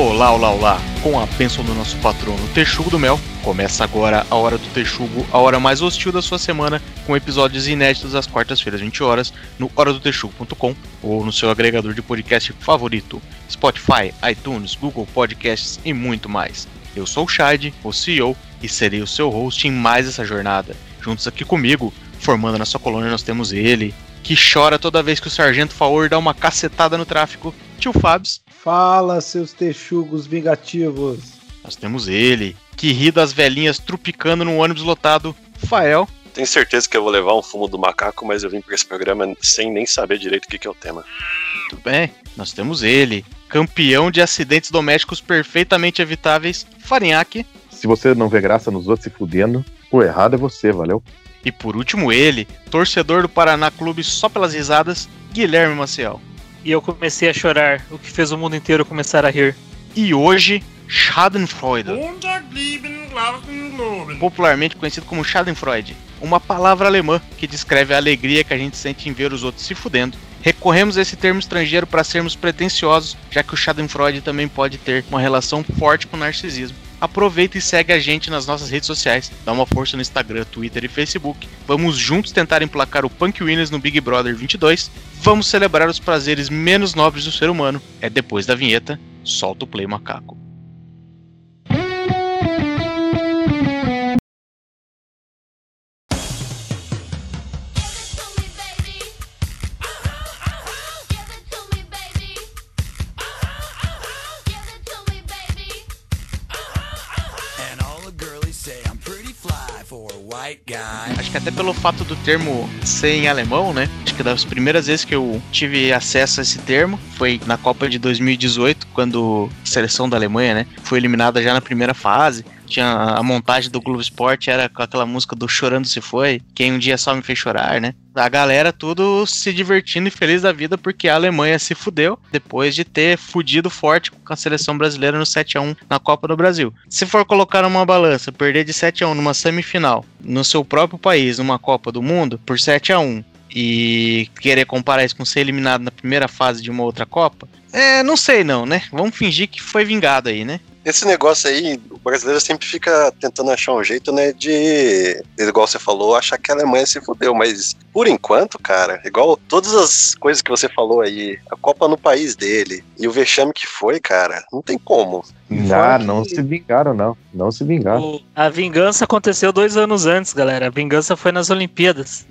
Olá, olá, olá! Com a bênção do nosso patrono Texugo do Mel, começa agora a Hora do Texugo, a hora mais hostil da sua semana, com episódios inéditos às quartas-feiras, 20 horas, no horadotexugo.com ou no seu agregador de podcast favorito, Spotify, iTunes, Google Podcasts e muito mais. Eu sou o Shad, o CEO, e serei o seu host em mais essa jornada. Juntos aqui comigo, formando na sua colônia, nós temos ele, que chora toda vez que o Sargento Faor dá uma cacetada no tráfico, tio Fabs. Fala, seus texugos vingativos. Nós temos ele, que ri das velhinhas trupicando num ônibus lotado, Fael. Tenho certeza que eu vou levar um fumo do macaco, mas eu vim para esse programa sem nem saber direito o que, que é o tema. Tudo bem, nós temos ele, campeão de acidentes domésticos perfeitamente evitáveis, Farinhaque. Se você não vê graça nos outros se fudendo, o errado é você, valeu? E por último ele, torcedor do Paraná Clube só pelas risadas, Guilherme Maciel. E eu comecei a chorar, o que fez o mundo inteiro começar a rir. E hoje, Schadenfreude. Popularmente conhecido como Schadenfreude, uma palavra alemã que descreve a alegria que a gente sente em ver os outros se fudendo. Recorremos a esse termo estrangeiro para sermos pretensiosos, já que o Schadenfreude também pode ter uma relação forte com o narcisismo. Aproveita e segue a gente nas nossas redes sociais. Dá uma força no Instagram, Twitter e Facebook. Vamos juntos tentar emplacar o Punk Winners no Big Brother 22. Vamos celebrar os prazeres menos nobres do ser humano. É depois da vinheta. Solta o play macaco. Acho que até pelo fato do termo ser em alemão, né? Acho que das primeiras vezes que eu tive acesso a esse termo foi na Copa de 2018, quando a seleção da Alemanha, né, foi eliminada já na primeira fase. Tinha a montagem do Globo Esporte, era com aquela música do Chorando Se Foi, Quem Um Dia Só Me Fez Chorar, né? A galera tudo se divertindo e feliz da vida porque a Alemanha se fudeu depois de ter fudido forte com a seleção brasileira no 7x1 na Copa do Brasil. Se for colocar numa balança, perder de 7x1 numa semifinal no seu próprio país, numa Copa do Mundo, por 7x1 e querer comparar isso com ser eliminado na primeira fase de uma outra Copa, é, não sei não, né? Vamos fingir que foi vingado aí, né? Esse negócio aí, o brasileiro sempre fica tentando achar um jeito, né, de, igual você falou, achar que a Alemanha se fudeu, mas por enquanto, cara, igual todas as coisas que você falou aí, a Copa no país dele e o vexame que foi, cara, não tem como. Ah, não se vingaram, não. Não se vingaram. O- a vingança aconteceu dois anos antes, galera. A vingança foi nas Olimpíadas.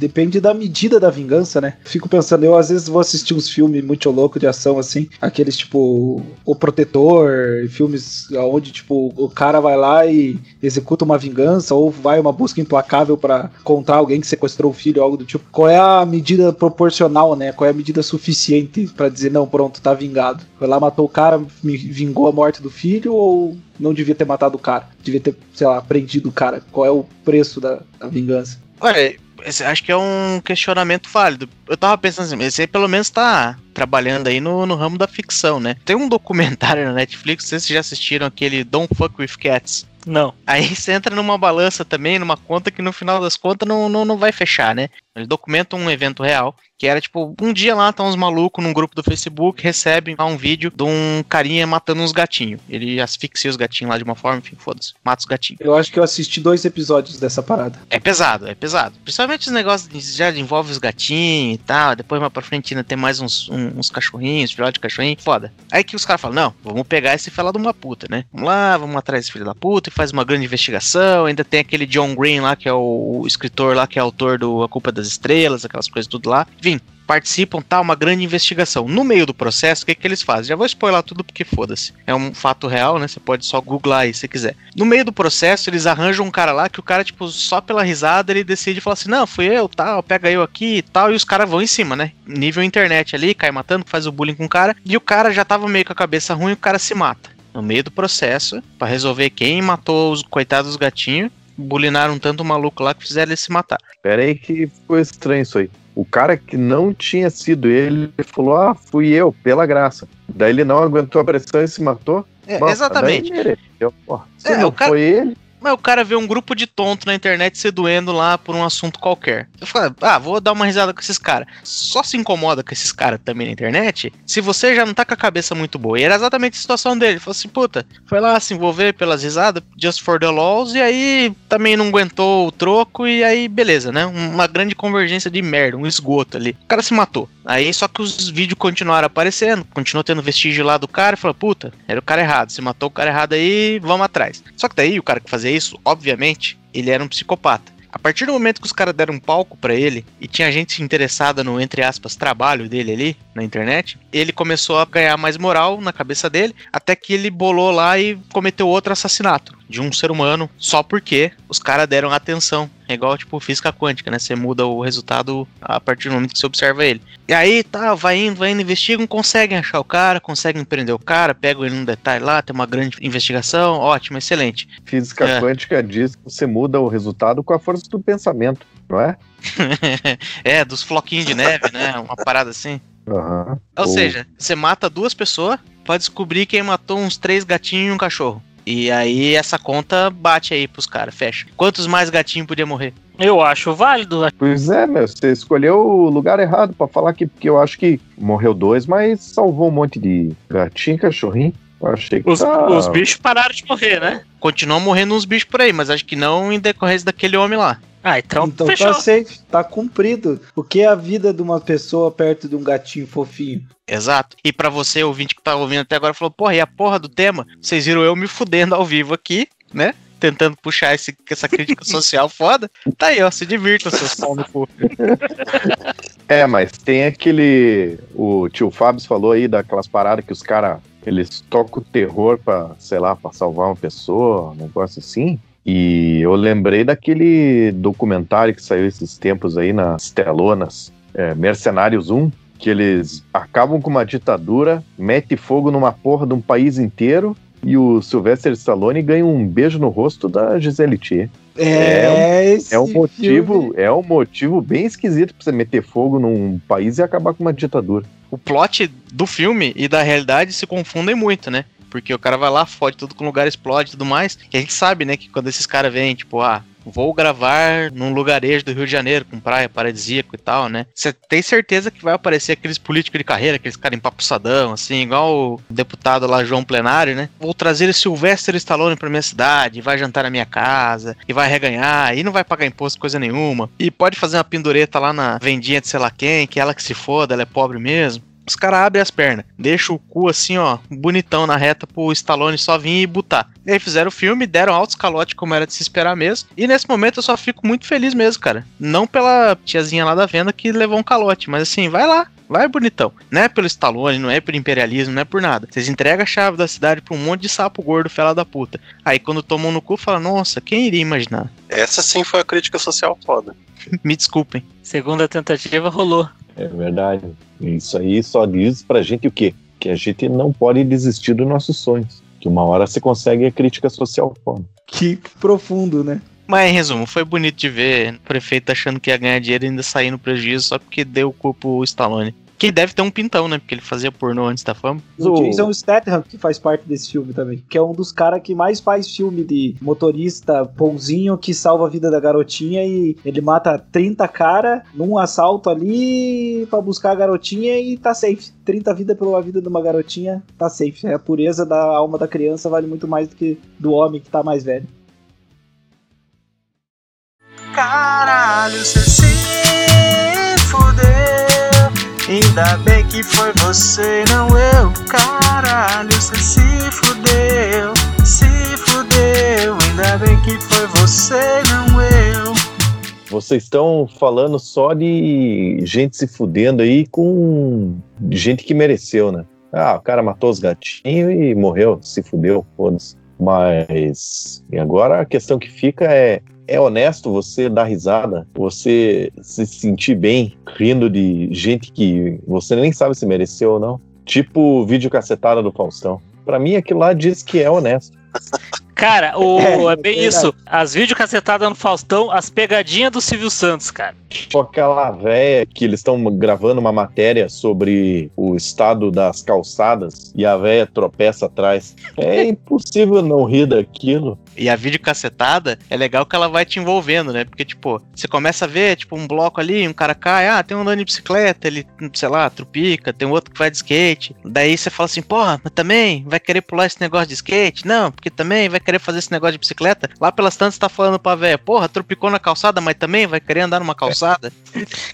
Depende da medida da vingança, né? Fico pensando, eu às vezes vou assistir uns filmes muito loucos de ação, assim, aqueles tipo O Protetor, filmes onde, tipo, o cara vai lá e executa uma vingança, ou vai uma busca implacável pra encontrar alguém que sequestrou o filho, algo do tipo. Qual é a medida proporcional, né? Qual é a medida suficiente pra dizer, não, pronto, tá vingado? Foi lá, matou o cara, me vingou a morte do filho, ou não devia ter matado o cara? Devia ter, sei lá, prendido o cara. Qual é o preço da, da vingança? Olha, acho que é um questionamento válido. Eu tava pensando assim, esse aí pelo menos tá trabalhando aí no, no ramo da ficção, né? Tem um documentário na Netflix, vocês já assistiram aquele Don't Fuck With Cats. Não. Aí você entra numa balança também, numa conta que no final das contas não, não, não vai fechar, né? Ele documenta um evento real, que era tipo, um dia lá tá uns malucos num grupo do Facebook, recebem lá um vídeo de um carinha matando uns gatinhos. Ele asfixia os gatinhos lá de uma forma, enfim, foda-se, mata os gatinhos. Eu acho que eu assisti dois episódios dessa parada. É pesado, é pesado. Principalmente os negócios de- já envolve os gatinhos e tal. Depois mais pra frente ainda tem mais uns, um- uns cachorrinhos, filhote de cachorrinho. Foda. Aí que os caras falam: não, vamos pegar esse fela de uma puta, né? Vamos lá, vamos atrás desse filho da puta e faz uma grande investigação. Ainda tem aquele John Green lá, que é o, o escritor lá, que é autor do A Culpa das Estrelas, aquelas coisas tudo lá. Enfim. Participam, tá? Uma grande investigação. No meio do processo, o que, que eles fazem? Já vou spoiler tudo porque foda-se. É um fato real, né? Você pode só googlar aí se quiser. No meio do processo, eles arranjam um cara lá que o cara, tipo, só pela risada, ele decide falar assim: não, fui eu, tal, pega eu aqui e tal. E os caras vão em cima, né? Nível internet ali, cai matando, faz o bullying com o cara. E o cara já tava meio com a cabeça ruim, o cara se mata. No meio do processo, pra resolver quem matou os coitados dos gatinhos, bulinaram tanto o maluco lá que fizeram ele se matar. Pera aí que ficou estranho isso aí. O cara que não tinha sido ele, ele falou, ah, fui eu, pela graça. Daí ele não aguentou a pressão e se matou. É, exatamente. daí mereceu, porra. É, o cara- foi ele, Mas o cara vê um grupo de tonto na internet se doendo lá por um assunto qualquer. Eu falo, ah, vou dar uma risada com esses caras. Só se incomoda com esses caras também na internet se você já não tá com a cabeça muito boa. E era exatamente a situação dele. Ele falou assim, puta, foi lá se envolver pelas risadas, just for the laws, e aí também não aguentou o troco, e aí beleza, né? Uma grande convergência de merda, um esgoto ali. O cara se matou. Aí só que os vídeos continuaram aparecendo, continuou tendo vestígio lá do cara e falou, puta, era o cara errado, se matou o cara errado aí, vamos atrás. Só que daí o cara que fazia isso, obviamente, ele era um psicopata. A partir do momento que os caras deram um palco pra ele e tinha gente interessada no, entre aspas, trabalho dele ali na internet, ele começou a ganhar mais moral na cabeça dele, até que ele bolou lá e cometeu outro assassinato de um ser humano só porque os caras deram atenção. É igual, tipo, física quântica, né? Você muda o resultado a partir do momento que você observa ele. E aí, tá, vai indo, vai indo, investigam, conseguem achar o cara, conseguem prender o cara, pegam ele num detalhe lá, tem uma grande investigação, ótimo, excelente. Física É. quântica diz que você muda o resultado com a força do pensamento, não é? é, dos floquinhos de neve, né? Uma parada assim. Aham. Ou Ou- seja, você mata duas pessoas pra descobrir quem matou uns três gatinhos e um cachorro. E aí essa conta bate aí pros caras, fecha. Quantos mais gatinhos podia morrer? Eu acho válido. Pois é, meu, você escolheu o lugar errado pra falar que, porque eu acho que morreu dois, mas salvou um monte de gatinho e cachorrinho. Eu achei que Os, tá... os bichos pararam de morrer, né? Continuam morrendo uns bichos por aí, mas acho que não em decorrência daquele homem lá. Ah, então, Então fechou. tá safe, tá cumprido. O que é a vida de uma pessoa perto de um gatinho fofinho? Exato. E pra você, ouvinte que tá ouvindo até agora, falou, porra, e a porra do tema? Vocês viram eu me fudendo ao vivo aqui, né? Tentando puxar esse, essa crítica social foda. Tá aí, ó, se divirta, seus pau no cu. É, mas tem aquele. O tio Fábio falou aí daquelas paradas que os caras. Eles tocam o terror pra, sei lá, pra salvar uma pessoa, um negócio assim. E eu lembrei daquele documentário que saiu esses tempos aí nas telonas, é, Mercenários 1, que eles acabam com uma ditadura, mete fogo numa porra de um país inteiro e o Sylvester Stallone ganha um beijo no rosto da Gisele Thier. É, esse É um motivo, filme- é um motivo bem esquisito pra você meter fogo num país e acabar com uma ditadura. O plot do filme e da realidade se confundem muito, né? Porque o cara vai lá, fode tudo com lugar, explode tudo mais. E a gente sabe, né, que quando esses caras vêm, tipo, ah, vou gravar num lugarejo do Rio de Janeiro, com praia paradisíaco e tal, né? Você tem certeza que vai aparecer aqueles políticos de carreira, aqueles caras empapuçadão, assim, igual o deputado lá, João Plenário, né? Vou trazer o Sylvester Stallone pra minha cidade, vai jantar na minha casa, e vai reganhar, e não vai pagar imposto, coisa nenhuma. E pode fazer uma pendureta lá na vendinha de sei lá quem, que ela que se foda, ela é pobre mesmo. Os caras abrem as pernas, deixam o cu assim, ó, bonitão na reta pro Stallone só vir e botar. E aí fizeram o filme, deram altos calote como era de se esperar mesmo. E nesse momento eu só fico muito feliz mesmo, cara. Não pela tiazinha lá da venda que levou um calote, mas assim, vai lá, vai bonitão. Não é pelo Stallone, não é por imperialismo, não é por nada. Vocês entregam a chave da cidade pra um monte de sapo gordo, fela da puta. Aí quando tomam no cu, fala, nossa, quem iria imaginar? Essa sim foi a crítica social foda. Me desculpem. Segunda tentativa rolou. É verdade. Isso aí só diz pra gente o quê? Que a gente não pode desistir dos nossos sonhos. Que uma hora você consegue a crítica social. Que profundo, né? Mas em resumo, foi bonito de ver o prefeito achando que ia ganhar dinheiro e ainda sair no prejuízo só porque deu o cu pro Stallone. Que deve ter um pintão, né? Porque ele fazia pornô antes da fama. O O- Jason Statham, que faz parte desse filme também, que é um dos caras que mais faz filme de motorista bonzinho que salva a vida da garotinha e ele mata 30 cara num assalto ali pra buscar a garotinha e tá safe. 30 vidas pela vida de uma garotinha, tá safe. É a pureza da alma da criança vale muito mais do que do homem que tá mais velho. Caralho, cê se fudeu. Ainda bem que foi você, não eu. Caralho, cê se fudeu. Se fudeu. Ainda bem que foi você, não eu. Vocês estão falando só de gente se fudendo aí com gente que mereceu, né? Ah, o cara matou os gatinhos e morreu, se fudeu, foda-se. Mas. E agora a questão que fica é. É honesto você dar risada, você se sentir bem rindo de gente que você nem sabe se mereceu ou não? Tipo vídeo cacetada do Faustão. Pra mim aquilo lá diz que é honesto. Cara, o, É, é bem é isso. As videocacetadas no Faustão, as pegadinhas do Silvio Santos, cara. Tipo aquela véia que eles estão gravando uma matéria sobre o estado das calçadas e a véia tropeça atrás. É impossível não rir daquilo. E a videocassetada é legal que ela vai te envolvendo, né? Porque, tipo, você começa a ver, tipo, um bloco ali, um cara cai, ah, tem um andando de bicicleta, ele, sei lá, trupica, tem outro que vai de skate. Daí você fala assim, porra, mas também vai querer pular esse negócio de skate? Não, porque também vai querer fazer esse negócio de bicicleta. Lá pelas tantas tá falando pra véia, porra, trupicou na calçada, mas também vai querer andar numa calçada.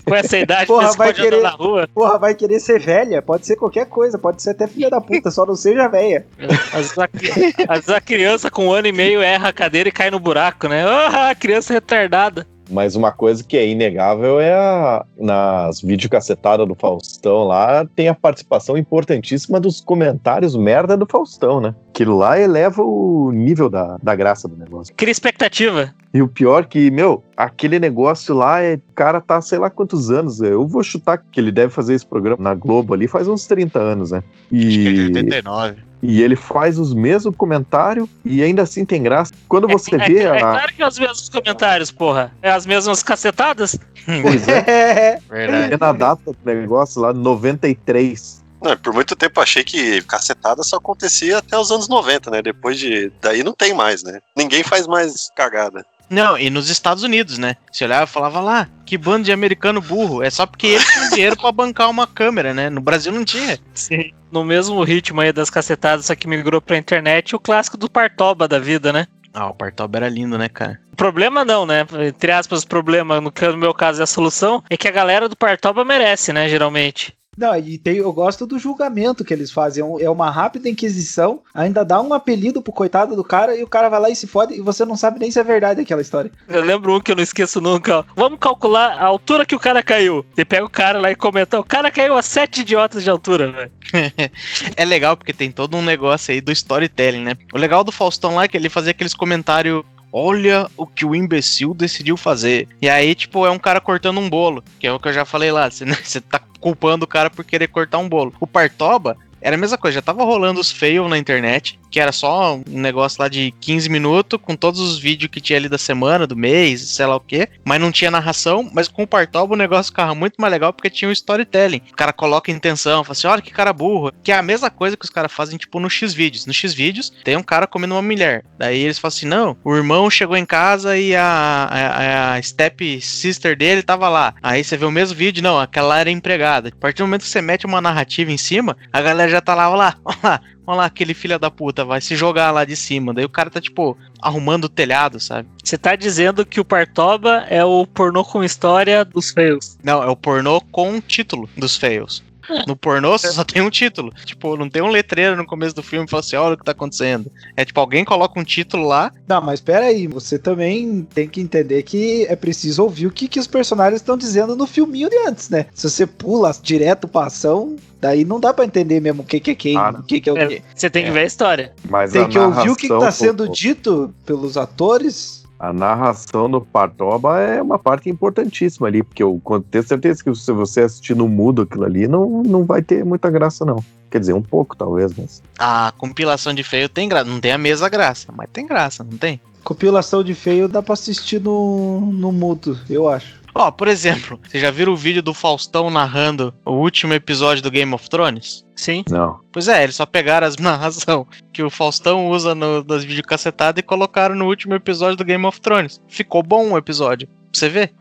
Com essa idade, Porra, você vai pode andar querer- na rua. Porra, vai querer ser velha? Pode ser qualquer coisa, pode ser até filha da puta, só não seja velha. Às vezes, a, criança com um ano e meio erra a cadeira e cai no buraco, né? Ah, criança retardada. Mas uma coisa que é inegável é a, nas videocassetadas do Faustão lá, tem a participação importantíssima dos comentários merda do Faustão, né? Aquilo lá eleva o nível da, da graça do negócio. Cria expectativa. E o pior que, meu, aquele negócio lá, é, o cara tá sei lá quantos anos. Eu vou chutar que ele deve fazer esse programa na Globo ali faz uns 30 anos, né? Acho que é de E, 89. E ele faz os mesmos comentários e ainda assim tem graça. Quando você é, vê é a. claro que é os mesmos comentários, porra. É as mesmas cacetadas. Pois é, É, Verdade. é na data do negócio lá, 93. Não, por muito tempo eu achei que cacetada só acontecia até os anos 90, né? Depois de. Daí não tem mais, né? Ninguém faz mais cagada. Não, e nos Estados Unidos, né? Você olhava e falava lá, que bando de americano burro. É só porque eles tinham dinheiro pra bancar uma câmera, né? No Brasil não tinha. Sim. No mesmo ritmo aí das cacetadas, só que migrou pra internet, o clássico do Partoba da vida, né? Ah, o Partoba era lindo, né, cara? O problema não, né? Entre aspas, problema, no, no meu caso é a solução, é que a galera do Partoba merece, né, geralmente. Não, e tem, eu gosto do julgamento que eles fazem. É um- É uma rápida inquisição, ainda dá um apelido pro coitado do cara e o cara vai lá e se fode e você não sabe nem se é verdade aquela história. Eu lembro um que eu não esqueço nunca, ó. Vamos calcular a altura que o cara caiu. Você pega o cara lá e comenta, o cara caiu a sete idiotas de altura, velho. É legal porque tem todo um negócio aí do storytelling, né? O legal do Faustão lá é que ele fazia aqueles comentários. Olha o que o imbecil decidiu fazer. E aí, tipo, é um cara cortando um bolo. Que é o que eu já falei lá. Você você tá culpando o cara por querer cortar um bolo. O Partoba era a mesma coisa. Já tava rolando os fail na internet. Que era só um negócio lá de 15 minutos. Com todos os vídeos que tinha ali da semana, do mês, sei lá o quê. Mas não tinha narração. Mas com o Partoba o negócio ficava muito mais legal porque tinha o storytelling. O cara coloca intenção. Fala assim, olha que cara burro. Que é a mesma coisa que os caras fazem, tipo, no X-Vídeos. No X-Vídeos tem um cara comendo uma mulher. Daí eles falam assim, não, o irmão chegou em casa e a, a, a step sister dele tava lá. Aí você vê o mesmo vídeo, não, aquela era empregada. A partir do momento que você mete uma narrativa em cima, a galera já tá lá, olha lá, olha lá. Olha lá, aquele filho da puta vai se jogar lá de cima. Daí o cara tá, tipo, arrumando o telhado, sabe? Você tá dizendo que o Partoba é o pornô com história dos feios. Não, é o pornô com título dos fails. No pornô você só tem um título. Tipo, não tem um letreiro no começo do filme que fala assim, olha o que tá acontecendo. É tipo, alguém coloca um título lá. Não, mas pera aí, você também tem que entender que é preciso ouvir o que, que os personagens estão dizendo no filminho de antes, né? Se você pula direto pra ação, daí não dá pra entender mesmo o que, que é quem, Ah, o que, que é o É, quê. Você tem que É. ver a história. Mas Tem a que ouvir o que, que tá sendo pô, dito pelos atores. A narração do Partoba é uma parte importantíssima ali, porque eu tenho certeza que se você assistir no mudo aquilo ali, não, não vai ter muita graça, não. Quer dizer, um pouco talvez, mas. A compilação de feio tem graça. Não tem a mesma graça, mas tem graça, não tem? Compilação de feio dá pra assistir no, no mudo, eu acho. Ó, por exemplo, vocês já viram o vídeo do Faustão narrando o último episódio do Game of Thrones? Sim. Não. Pois é, eles só pegaram as narração que o Faustão usa no, das videocassetadas e colocaram no último episódio do Game of Thrones. Ficou bom o episódio. Pra você ver?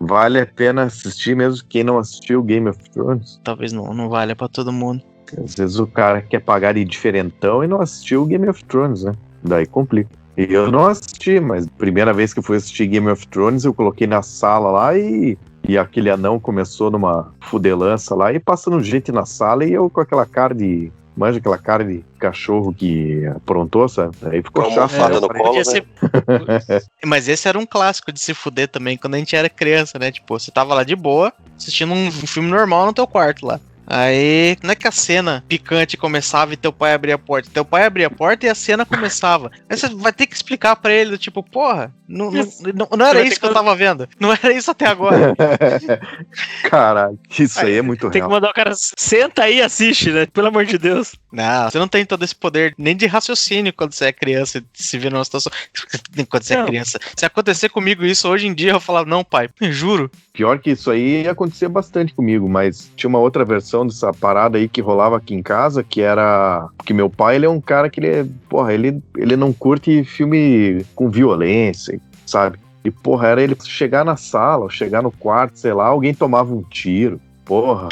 Vale a pena assistir mesmo quem não assistiu Game of Thrones. Talvez não, não valha pra todo mundo. Às vezes o cara quer pagar de diferentão e não assistiu Game of Thrones, né? Daí complica. Eu não assisti, mas primeira vez que eu fui assistir Game of Thrones, eu coloquei na sala lá e, e aquele anão começou numa fudelança lá e passando gente na sala e eu com aquela cara de. Manja aquela cara de cachorro que aprontou, sabe? Aí ficou Com a chato. almofada né? no colo, né? ser- Mas esse era um clássico de se fuder também quando a gente era criança, né? Tipo, você tava lá de boa, assistindo um, um filme normal no teu quarto lá. Aí, não é que a cena picante começava e teu pai abria a porta. Teu pai abria a porta e a cena começava. Aí você vai ter que explicar pra ele, do tipo, porra, não, não, não- não era isso que eu que- tava vendo. Não era isso até agora. Caralho, isso aí é muito Tem que real. mandar o cara, senta aí e assiste, né? Pelo amor de Deus. Não, você não tem todo esse poder nem de raciocínio quando você é criança e se vê numa situação. Quando você é Não. criança. Se acontecer comigo isso hoje em dia, eu falar, não, pai, juro. Pior que isso aí acontecia bastante comigo, mas tinha uma outra versão dessa parada aí que rolava aqui em casa, que era. Porque meu pai, ele é um cara que ele é. Porra, ele, ele não curte filme com violência, sabe? E, porra, era ele chegar na sala, chegar no quarto, sei lá, alguém tomava um tiro, porra,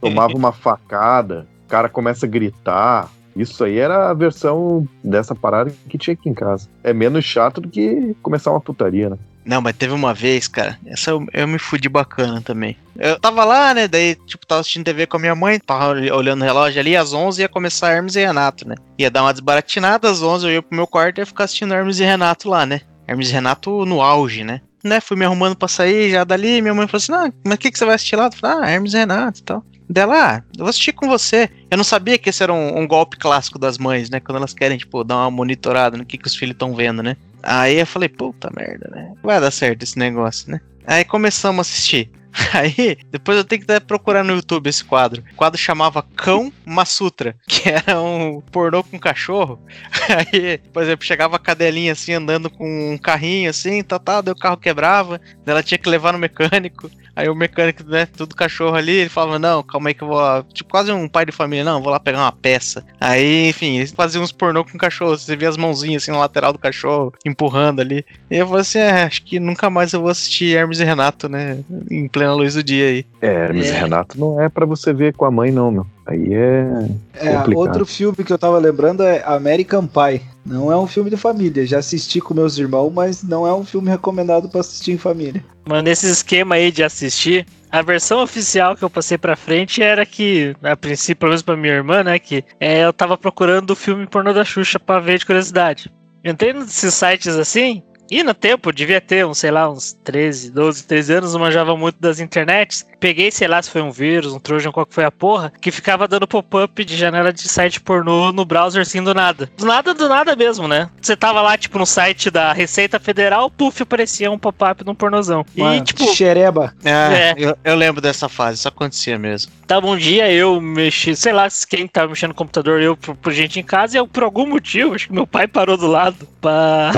tomava uma facada, o cara começa a gritar. Isso aí era a versão dessa parada que tinha aqui em casa. É menos chato do que começar uma putaria, né? Não, mas teve uma vez, cara, essa eu, eu me fudi bacana também. Eu tava lá, né, daí, tipo, tava assistindo TV com a minha mãe, tava olhando o relógio ali, às 11 ia começar Hermes e Renato, né? Ia dar uma desbaratinada, às 11 eu ia pro meu quarto e ia ficar assistindo Hermes e Renato lá, né? Hermes e Renato no auge, né? Né, fui me arrumando pra sair já dali, minha mãe falou assim, ah, mas o que, que você vai assistir lá? Eu falei, ah, Hermes e Renato e tal. Dela, ah, eu vou assistir com você. Eu não sabia que esse era um, um golpe clássico das mães, né? Quando elas querem, tipo, dar uma monitorada no que, que os filhos estão vendo, né? Aí eu falei, puta merda, né? Vai dar certo esse negócio, né? Aí começamos a assistir. Aí, depois eu tenho que procurar no YouTube esse quadro. O quadro chamava Cão Masutra, que era um pornô com cachorro. Aí, por exemplo, chegava a cadelinha assim, andando com um carrinho assim, tal, tal, daí o carro quebrava, ela tinha que levar no mecânico. Aí o mecânico, né, tudo cachorro ali, ele falava, não, calma aí que eu vou. Tipo, quase um pai de família, não, vou lá pegar uma peça. Aí, enfim, eles faziam uns pornô com o cachorro. Você via as mãozinhas assim na lateral do cachorro, empurrando ali. E eu falei assim, é, acho que nunca mais eu vou assistir Hermes e Renato, né? Em plena luz do dia aí. É, Hermes É. e Renato não é pra você ver com a mãe, não, meu. Aí é. É, Complicado. outro filme que eu tava lembrando é American Pie. Não é um filme de família. Já assisti com meus irmãos, mas não é um filme recomendado pra assistir em família. Mas nesse esquema aí de assistir, a versão oficial que eu passei pra frente era que, a princípio, pelo menos pra minha irmã, né, que é, eu tava procurando o filme pornô da Xuxa pra ver de curiosidade. Entrei nesses sites assim, e no tempo, devia ter uns, sei lá, uns 13, 12, 13 anos, não manjava muito das internets. Peguei, sei lá, se foi um vírus, um trojan, qual que foi a porra, que ficava dando pop-up de janela de site pornô no browser assim do nada. Do nada, do nada mesmo, né? Você tava lá, tipo, no site da Receita Federal, puf, aparecia um pop-up num pornozão. E, Uma tipo, xereba. É, É. Eu, eu lembro dessa fase, isso acontecia mesmo. Tava um dia eu mexi, sei lá quem tava mexendo no computador, eu por, por gente em casa, e eu, por algum motivo, acho que meu pai parou do lado pra.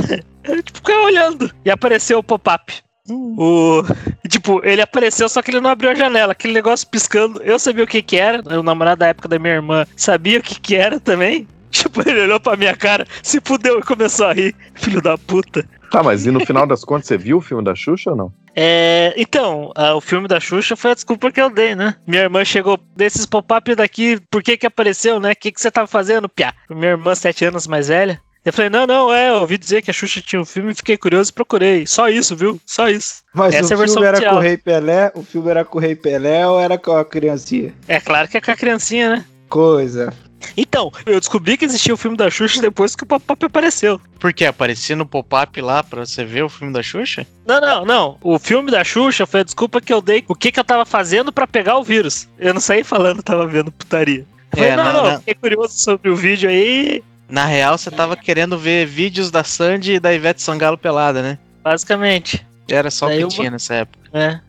Eu, tipo, ficar olhando. E apareceu o pop-up. O. Tipo, ele apareceu, só que ele não abriu a janela. Aquele negócio piscando. Eu sabia o que que era. O namorado da época da minha irmã sabia o que que era também. Tipo, ele olhou pra minha cara, se fudeu e começou a rir. Filho da puta. Tá, mas e no final das contas, você viu o filme da Xuxa ou não? É, então, ah, o filme da Xuxa foi a desculpa que eu dei, né? Minha irmã chegou desses pop-up daqui, por que que apareceu, né? O que que você tava fazendo, piá? Minha irmã, sete anos mais velha. Eu falei, não, não, é, eu ouvi dizer que a Xuxa tinha um filme, fiquei curioso e procurei. Só isso, viu? Só isso. Mas Essa é a o versão filme era com o Rei Pelé, o filme era com o Rei Pelé ou era com a criancinha? É claro que é com a criancinha, né? Coisa. Então, eu descobri que existia o filme da Xuxa depois que o pop-up apareceu. Por quê? Aparecia no pop-up lá pra você ver o filme da Xuxa? Não, não, não. O filme da Xuxa foi a desculpa que eu dei. O que que eu tava fazendo pra pegar o vírus? Eu não saí falando, tava vendo putaria. Eu falei, É, não, na- não, na- fiquei curioso sobre o vídeo aí, Na real, você tava querendo ver vídeos da Sandy e da Ivete Sangalo pelada, né? basicamente. Era só o Daí que eu- tinha nessa época. É.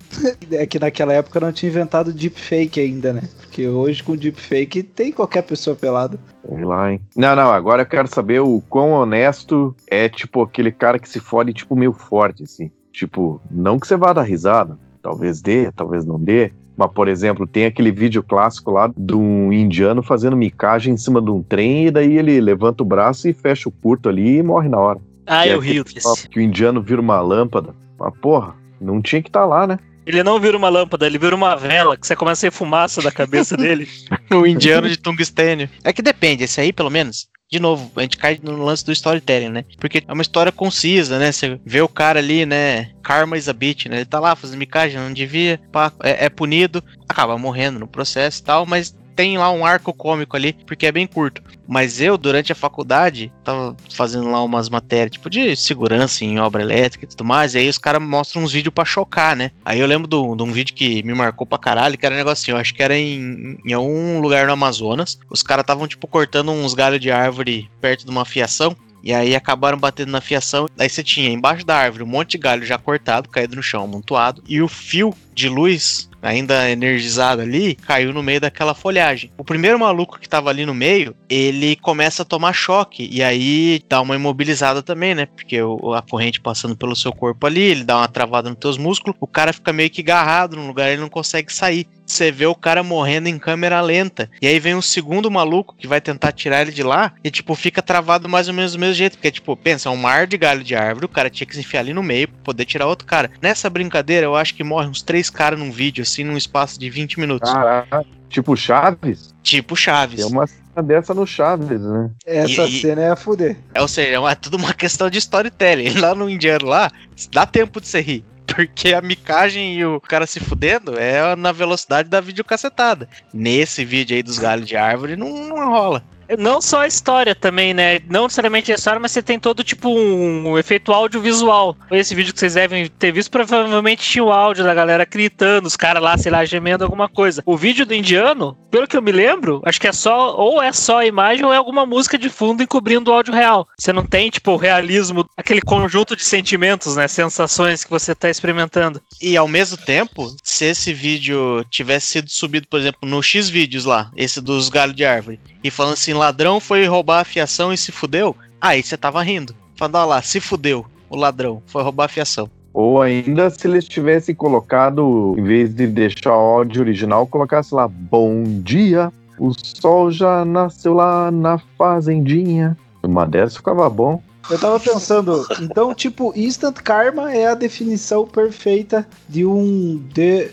É que naquela época não tinha inventado deepfake ainda, né? Porque hoje com deepfake tem qualquer pessoa pelada. Sei lá, hein? Não, não, agora eu quero saber o quão honesto é, tipo, aquele cara que se fode, tipo, meio forte, assim. Tipo, não que você vá dar risada. Talvez dê, talvez não dê. Mas, por exemplo, tem aquele vídeo clássico lá de um indiano fazendo micagem em cima de um trem e daí ele levanta o braço e fecha o curto ali e morre na hora. Ah, é eu rio papo Que o indiano vira uma lâmpada. Mas, porra, não tinha que estar lá, né? Ele não vira uma lâmpada, ele vira uma vela, que você começa a sair fumaça da cabeça dele. O indiano de tungstênio. É que depende, esse aí, pelo menos. De novo, a gente cai no lance do storytelling, né? Porque é uma história concisa, né? Você vê o cara ali, né? Karma is a bitch, né? Ele tá lá fazendo micagem, não devia, pá, é, é punido, acaba morrendo no processo e tal, mas tem lá um arco cômico ali, porque é bem curto. Mas eu, durante a faculdade, tava fazendo lá umas matérias, tipo, de segurança em obra elétrica e tudo mais, e aí os caras mostram uns vídeos pra chocar, né? Aí eu lembro de um vídeo que me marcou pra caralho, que era um negocinho, eu acho que era em, em algum lugar no Amazonas. Os caras estavam, tipo, cortando uns galhos de árvore perto de uma fiação. E aí acabaram batendo na fiação. Aí você tinha embaixo da árvore um monte de galho já cortado, caído no chão, amontoado. E o fio de luz, ainda energizado ali, caiu no meio daquela folhagem. O primeiro maluco que tava ali no meio, ele começa a tomar choque. E aí dá uma imobilizada também, né? Porque a corrente passando pelo seu corpo ali, ele dá uma travada nos teus músculos. O cara fica meio que agarrado num lugar, ele não consegue sair. Você vê o cara morrendo em câmera lenta. E aí vem um segundo maluco que vai tentar tirar ele de lá e, tipo, fica travado mais ou menos do mesmo jeito. Porque, tipo, pensa, é um mar de galho de árvore, o cara tinha que se enfiar ali no meio pra poder tirar outro cara. Nessa brincadeira, eu acho que morre uns três caras num vídeo, assim, num espaço de 20 minutos. Caraca, tipo Chaves? Tipo Chaves. Tem uma cena dessa no Chaves, né? Essa E- cena é a fuder. É, ou seja, é uma- tudo uma questão de storytelling. Lá no indiano lá, dá tempo de você rir. Porque a micagem e o cara se fudendo é na velocidade da videocassetada. Nesse vídeo aí dos galhos de árvore não, não rola. Não só a história também, né? Não necessariamente a história, mas você tem todo tipo um, efeito audiovisual. Esse vídeo que vocês devem ter visto provavelmente tinha o áudio da galera gritando, os caras lá, sei lá, gemendo alguma coisa. O vídeo do indiano, pelo que eu me lembro, acho que é só, ou é só a imagem ou é alguma música de fundo encobrindo o áudio real. Você não tem, tipo, o realismo, aquele conjunto de sentimentos, né? Sensações que você tá experimentando. E ao mesmo tempo, se esse vídeo tivesse sido subido, por exemplo, no X vídeos lá, esse dos galhos de árvore, e falando assim, ladrão foi roubar a fiação e se fudeu, aí você tava rindo. Falando, olha lá, se fudeu, o ladrão foi roubar a fiação. Ou ainda se eles tivessem colocado, em vez de deixar o áudio original, colocasse lá, bom dia, o sol já nasceu lá na fazendinha. Uma dessas ficava bom. Eu tava pensando, então, tipo, instant karma é a definição perfeita de um de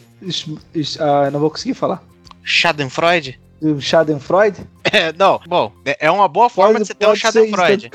ah, não vou conseguir falar. Schadenfreude? De um Schadenfreude? É, não, bom, é é uma boa forma de você ter um pode Schadenfreude.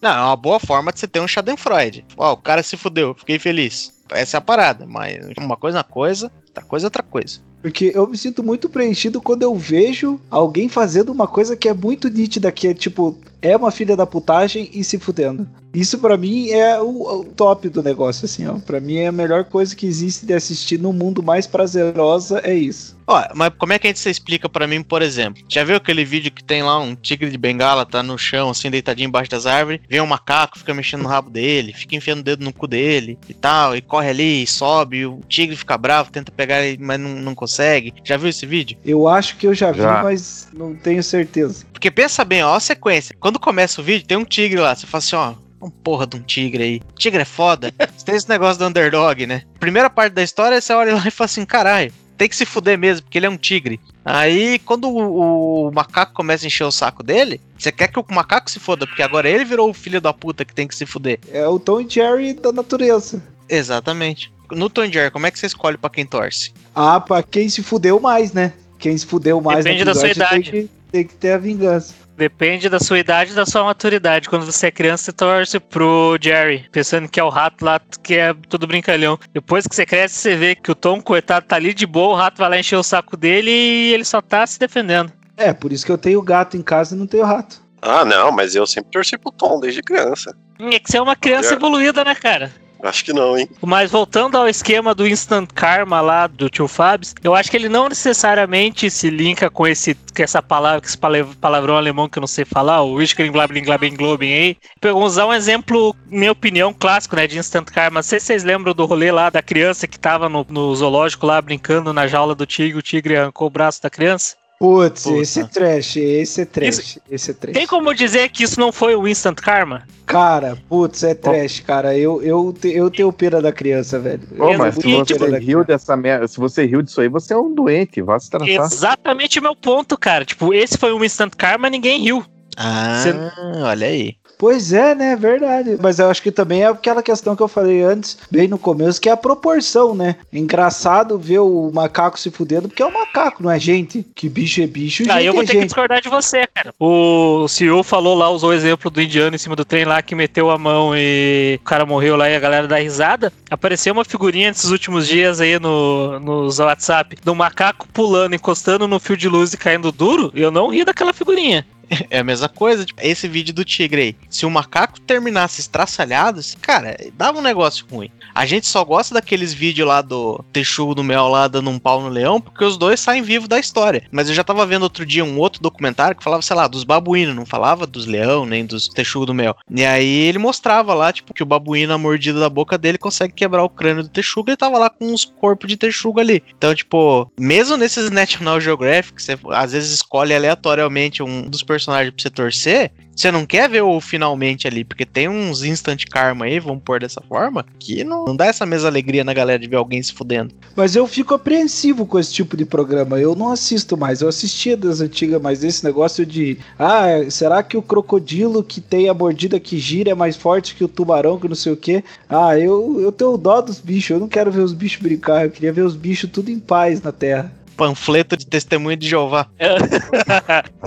Não, é uma boa forma de você ter um Schadenfreude. Ó, o cara se fudeu, fiquei feliz. Essa é a parada, mas uma coisa é uma coisa, outra coisa é outra coisa. Porque eu me sinto muito preenchido quando eu vejo alguém fazendo uma coisa que é muito nítida, que é tipo, é uma filha da putagem e se fudendo. Isso pra mim é o, o top do negócio, assim, ó. Pra mim é a melhor coisa que existe de assistir no mundo mais prazerosa, é isso. Ó, mas como é que a gente se explica pra mim, por exemplo? Já viu aquele vídeo que tem lá um tigre de bengala, tá no chão, assim, deitadinho embaixo das árvores, vem um macaco, fica mexendo no rabo dele, fica enfiando o dedo no cu dele e tal, e corre ali, e sobe, e o tigre fica bravo, tenta pegar ele, mas não, não consegue. Já viu esse vídeo? Eu acho que eu já vi, Já. mas não tenho certeza. Porque pensa bem, ó, a sequência. Quando começa o vídeo, tem um tigre lá, você fala assim, ó. Um porra de um tigre aí. Tigre é foda. Você tem esse negócio do underdog, né? Primeira parte da história, você olha lá e fala assim, caralho, tem que se fuder mesmo, porque ele é um tigre. Aí, quando o, o macaco começa a encher o saco dele, você quer que o macaco se foda, porque agora ele virou o filho da puta que tem que se fuder. É o Tom e Jerry da natureza. Exatamente. No Tom e Jerry, como é que você escolhe pra quem torce? Ah, pra quem se fudeu mais, né? Quem se fudeu mais Depende da sua idade. Tem que, tem que ter a vingança. Depende da sua idade e da sua maturidade. Quando você é criança, você torce pro Jerry, pensando que é o rato lá, que é tudo brincalhão. Depois que você cresce, você vê que o Tom, coitado, tá ali de boa, o rato vai lá encher o saco dele e ele só tá se defendendo. É, por isso que eu tenho gato em casa e não tenho rato. Ah, não, mas eu sempre torci pro Tom desde criança. É que você é uma criança evoluída, né, cara? Acho que não, hein? Mas voltando ao esquema do Instant Karma lá do tio Fabs, eu acho que ele não necessariamente se linka com esse com essa palavra, com esse pala- palavrão alemão que eu não sei falar, o Globing aí. Vou usar um exemplo, minha opinião, clássico, né, de Instant Karma. Não sei se vocês lembram do rolê lá da criança que tava no, no zoológico lá brincando na jaula do tigre, o tigre arrancou o braço da criança. Putz, Puta. esse é trash, esse é trash, esse é trash. Tem como dizer que isso não foi o Instant Karma? Cara, putz, é trash, cara. Eu, eu, te- eu tenho pena da criança, velho. Eu mas se você da riu dessa merda, se você riu disso aí, você é um doente, vá se tratar. Exatamente o meu ponto, cara. Tipo, esse foi um Instant Karma, ninguém riu. Ah, Você- olha aí. Pois é, né? Verdade. Mas eu acho que também é aquela questão que eu falei antes, bem no começo, que é a proporção, né? Engraçado ver o macaco se fudendo, porque é um macaco, não é gente. Que bicho é bicho, Ah, gente eu vou é ter que gente. discordar de você, cara. O CEO falou lá, usou o exemplo do indiano em cima do trem lá que meteu a mão e o cara morreu lá e a galera dá risada. Apareceu uma figurinha nesses últimos dias aí no, nos WhatsApp do macaco pulando, encostando no fio de luz e caindo duro. E eu não ri daquela figurinha. É a mesma coisa, tipo, esse vídeo do tigre aí. Se o macaco terminasse estraçalhado, cara, dava um negócio ruim. A gente só gosta daqueles vídeos lá do Texugo do Mel lá dando um pau no leão, porque os dois saem vivos da história. Mas eu já tava vendo outro dia um outro documentário que falava, sei lá, dos babuínos, não falava dos leão, nem dos Texugo do Mel. E aí ele mostrava lá, tipo, que o babuíno, a mordida da boca dele, consegue quebrar o crânio do Texugo e tava lá com uns corpos de Texugo ali. Então, tipo, mesmo nesses National Geographic, você às vezes escolhe aleatoriamente um dos personagem pra você torcer, você não quer ver o finalmente ali, porque tem uns instant karma aí, vamos pôr dessa forma, que não, não dá essa mesma alegria na galera de ver alguém se fudendo. Mas eu fico apreensivo com esse tipo de programa. Eu não assisto mais. Eu assistia das antigas, mas esse negócio de. Ah, será que o crocodilo que tem a mordida que gira é mais forte que o tubarão, que não sei o quê? Ah, eu, eu tenho dó dos bichos. Eu não quero ver os bichos brincar. Eu queria ver os bichos tudo em paz na Terra. Panfleto de testemunho de Jeová.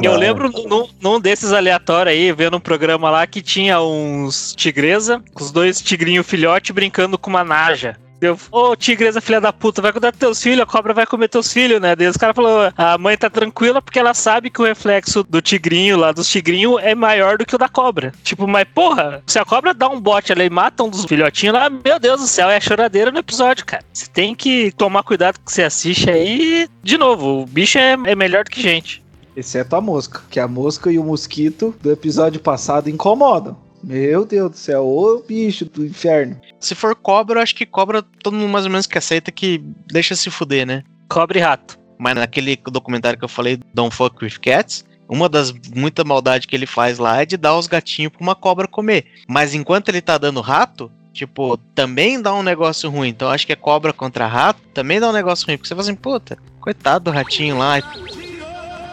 Eu lembro num, num desses aleatórios aí, vendo um programa lá que tinha uns tigresa, com os dois tigrinhos filhote brincando com uma naja. Eu, ô tigresa filha da puta, vai cuidar dos teus filhos, a cobra vai comer teus filhos, né? Daí os caras falaram, a mãe tá tranquila porque ela sabe que o reflexo do tigrinho lá, dos tigrinhos, é maior do que o da cobra. Tipo, mas porra, se a cobra dá um bote ali e mata um dos filhotinhos lá, meu Deus do céu, é a choradeira no episódio, cara. Você tem que tomar cuidado que você assiste aí. De novo, o bicho é, é melhor do que gente. Exceto a mosca, que a mosca e o mosquito do episódio passado incomodam. Meu Deus do céu, ô bicho do inferno. Se for cobra, eu acho que cobra todo mundo mais ou menos que aceita que deixa se fuder, né? Cobra e rato. Mas naquele documentário que eu falei, Don't Fuck With Cats, uma das muita maldade que ele faz lá é de dar os gatinhos pra uma cobra comer. Mas enquanto ele tá dando rato, tipo, também dá um negócio ruim. Então acho que é cobra contra rato, também dá um negócio ruim. Porque você fala assim, puta, coitado do ratinho lá.